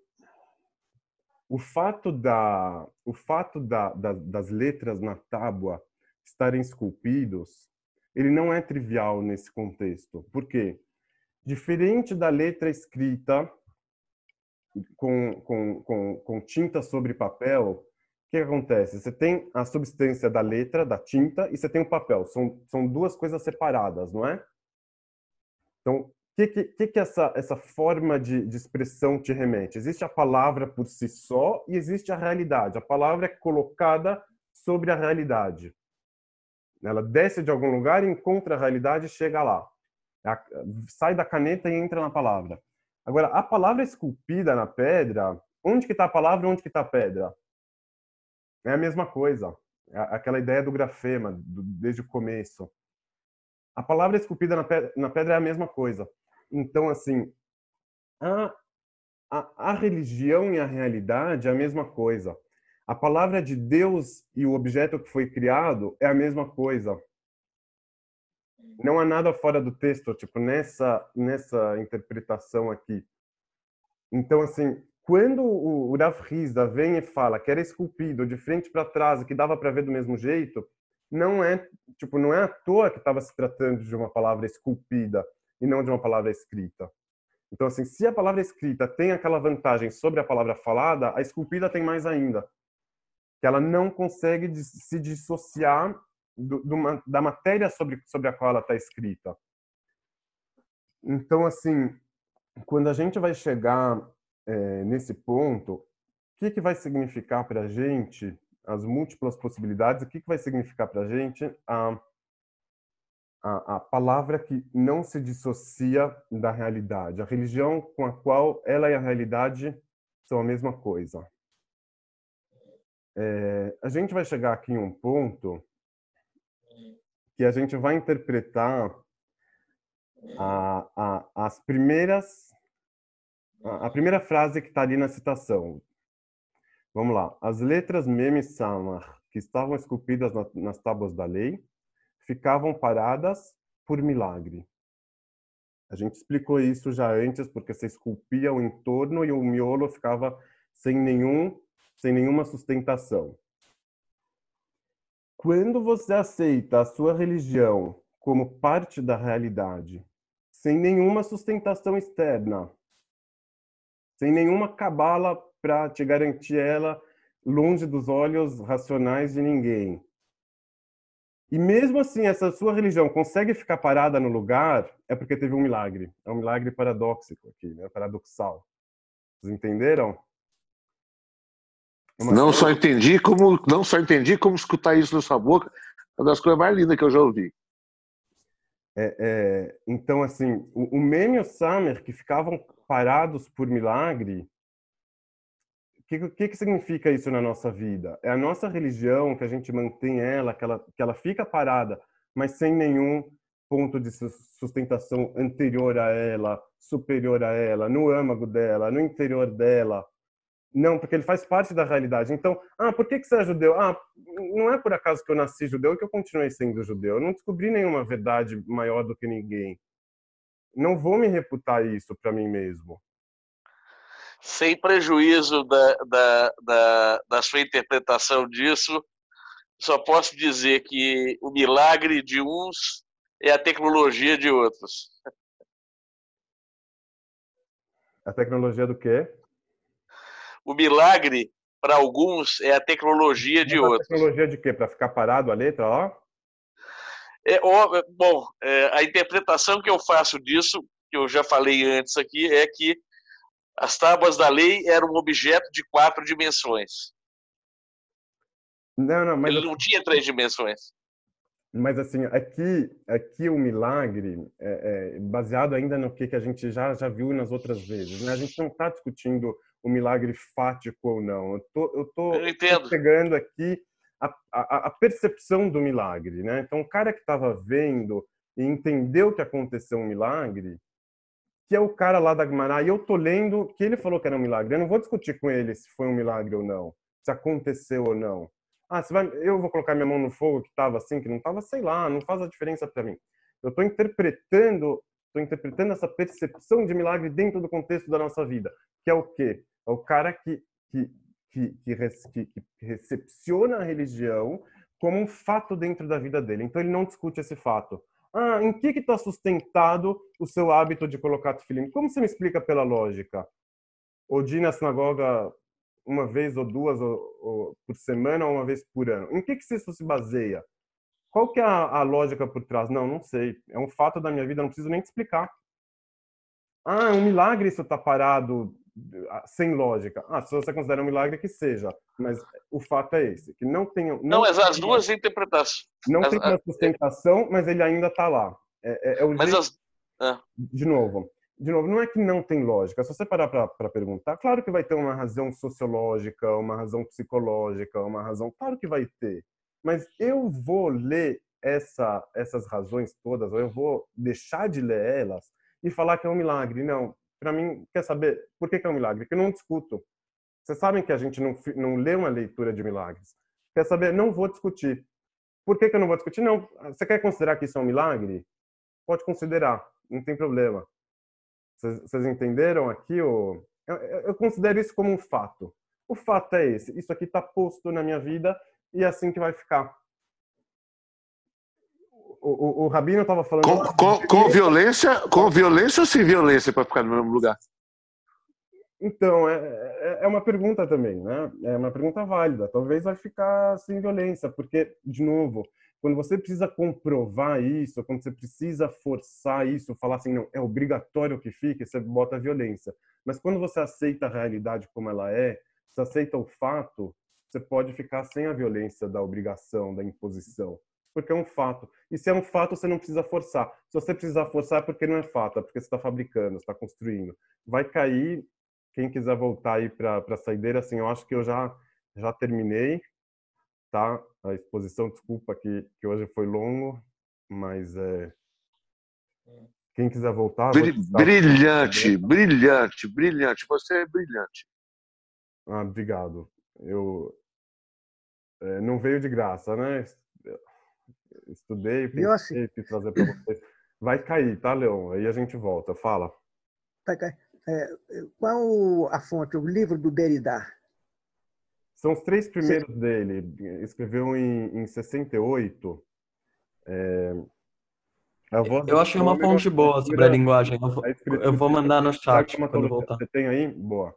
o fato, da, o fato da, da, das letras na tábua estarem esculpidos, ele não é trivial nesse contexto. Por quê? Diferente da letra escrita com, com, com, com tinta sobre papel, que acontece? Você tem a substância da letra, da tinta, e você tem o papel. São, são duas coisas separadas, não é? Então, o que, que, que essa, essa forma de, de expressão te remete? Existe a palavra por si só e existe a realidade. A palavra é colocada sobre a realidade. Ela desce de algum lugar, encontra a realidade e chega lá. Sai da caneta e entra na palavra. Agora, a palavra esculpida na pedra, onde que está a palavra onde que está a pedra? É a mesma coisa. É aquela ideia do grafema, do, desde o começo. A palavra esculpida na pedra, na pedra é a mesma coisa. Então, assim, a, a, a religião e a realidade é a mesma coisa. A palavra de Deus e o objeto que foi criado é a mesma coisa. Não há nada fora do texto, tipo, nessa, nessa interpretação aqui. Então, assim, quando o Rav Rizda vem e fala que era esculpido de frente para trás e que dava para ver do mesmo jeito, não é tipo não é à toa que estava se tratando de uma palavra esculpida e não de uma palavra escrita. Então assim, se a palavra escrita tem aquela vantagem sobre a palavra falada, a esculpida tem mais ainda, que ela não consegue se dissociar do, do, da matéria sobre sobre a qual ela está escrita. Então assim, quando a gente vai chegar é, nesse ponto, o que, que vai significar para a gente as múltiplas possibilidades, o que, que vai significar para a gente a, a, a palavra que não se dissocia da realidade, a religião com a qual ela e a realidade são a mesma coisa. É, a gente vai chegar aqui em um ponto que a gente vai interpretar a, a, as primeiras a primeira frase que está ali na citação. Vamos lá. As letras Mem e Samar, que estavam esculpidas nas tábuas da lei, ficavam paradas por milagre. A gente explicou isso já antes, porque você esculpia o entorno e o miolo ficava sem nenhum, sem nenhuma sustentação. Quando você aceita a sua religião como parte da realidade, sem nenhuma sustentação externa, sem nenhuma cabala para te garantir ela longe dos olhos racionais de ninguém. E mesmo assim, essa sua religião consegue ficar parada no lugar, é porque teve um milagre. É um milagre paradóxico aqui, né? paradoxal. Vocês entenderam? É não só entendi como não só entendi como escutar isso na sua boca, é uma das coisas mais lindas que eu já ouvi. É, é, então, assim, o, o Meme e o Summer, que ficavam parados por milagre, que, que, que, significa isso na nossa vida? É a nossa religião, que a gente mantém ela, que ela, que ela fica parada, mas sem nenhum ponto de sustentação anterior a ela, superior a ela, no âmago dela, no interior dela. Não, porque ele faz parte da realidade. Então, ah, por que, que você é judeu? Ah, não é por acaso que eu nasci judeu que eu continuei sendo judeu. Eu não descobri nenhuma verdade maior do que ninguém. Não vou me reputar isso para mim mesmo. Sem prejuízo da, da, da, da sua interpretação disso, só posso dizer que o milagre de uns é a tecnologia de outros. A tecnologia do quê? O milagre, para alguns, é a tecnologia de outros. A tecnologia de quê? Para ficar parado a letra, ó? É, ó, bom, é, a interpretação que eu faço disso, que eu já falei antes aqui, é que as tábuas da lei eram um objeto de quatro dimensões. Não, não, mas... Ele não tinha três dimensões. Mas assim, aqui, aqui o milagre é, é baseado ainda no que, que a gente já, já viu nas outras vezes. Né? A gente não está discutindo o milagre fático ou não. Eu tô, eu tô, eu pegando aqui a, a, a, percepção do milagre, né? Então, o cara que estava vendo e entendeu que aconteceu um milagre, que é o cara lá da Guimarães, e eu tô lendo que ele falou que era um milagre. Eu não vou discutir com ele se foi um milagre ou não, se aconteceu ou não. Ah, você vai, eu vou colocar minha mão no fogo que estava assim, que não estava, sei lá, não faz a diferença para mim. Eu estou interpretando, estou interpretando essa percepção de milagre dentro do contexto da nossa vida, que é o quê? É o cara que que, que, que, que recepciona a religião como um fato dentro da vida dele. Então ele não discute esse fato. Ah, em que está sustentado o seu hábito de colocar tefilim? Como você me explica pela lógica? Ou de ir na sinagoga uma vez ou duas ou, ou, por semana ou uma vez por ano? Em que, que isso se baseia? Qual que é a, a, lógica por trás? Não, não sei. É um fato da minha vida, não preciso nem te explicar. Ah, é um milagre isso estar tá parado sem lógica. Ah, se você considera um milagre que seja, mas o fato é esse, que não tem... Não, não mas as duas interpretações. Não as, tem uma sustentação, mas ele ainda está lá. É, é, é o mas jeito... as... Ah. De novo, de novo, não é que não tem lógica. Se você parar para perguntar, claro que vai ter uma razão sociológica, uma razão psicológica, uma razão, claro que vai ter. Mas eu vou ler essa, essas razões todas, ou eu vou deixar de ler elas e falar que é um milagre. Não, para mim, quer saber por que, que é um milagre? Porque eu não discuto. Vocês sabem que a gente não, não lê uma leitura de milagres. Quer saber? Não vou discutir. Por que, que eu não vou discutir? Não. Você quer considerar que isso é um milagre? Pode considerar, não tem problema. Vocês entenderam aqui? O... Eu, eu considero isso como um fato. O fato é esse. Isso aqui está posto na minha vida e é assim que vai ficar o, o, Rabino estava falando. Com, com, com, violência, com violência ou sem violência para ficar no mesmo lugar? Então, é, é, é, uma pergunta também, né? É uma pergunta válida. Talvez vai ficar sem violência, porque, de novo, quando você precisa comprovar isso, quando você precisa forçar isso, falar assim, não, é obrigatório que fique, você bota violência. Mas quando você aceita a realidade como ela é, você aceita o fato, você pode ficar sem a violência da obrigação, da imposição porque é um fato. E se é um fato, você não precisa forçar. Se você precisar forçar, é porque não é fato, é porque você está fabricando, está construindo. Vai cair. Quem quiser voltar aí para a saideira, assim, eu acho que eu já já terminei, tá? A exposição, desculpa que, que hoje foi longo, mas é. Quem quiser voltar. Brilhante, brilhante, brilhante. Você é brilhante. Ah, obrigado. Eu é, não veio de graça, né? Estudei, pensei, quis trazer para você. Vai cair, tá, Leon? Aí a gente volta. Fala. Vai cair. É, qual a fonte? O livro do Derrida? São os três primeiros Sim. dele. Escreveu em, em 68. É, eu achei uma fonte boa sobre a linguagem. Eu vou, eu vou mandar no chat quando voltar. Você tem aí? Boa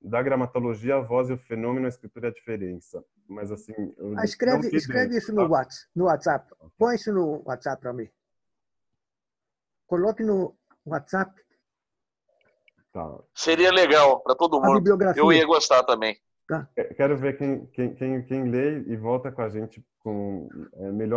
da gramatologia, a voz e o fenômeno, a escritura e a diferença. Mas assim. Ah, escreve escreve isso no, tá? WhatsApp, no WhatsApp. Põe isso no WhatsApp para mim. Coloque no WhatsApp. Tá. Seria legal para todo mundo. Eu ia gostar também. Tá. Quero ver quem, quem, quem, quem lê e volta com a gente com é, melhor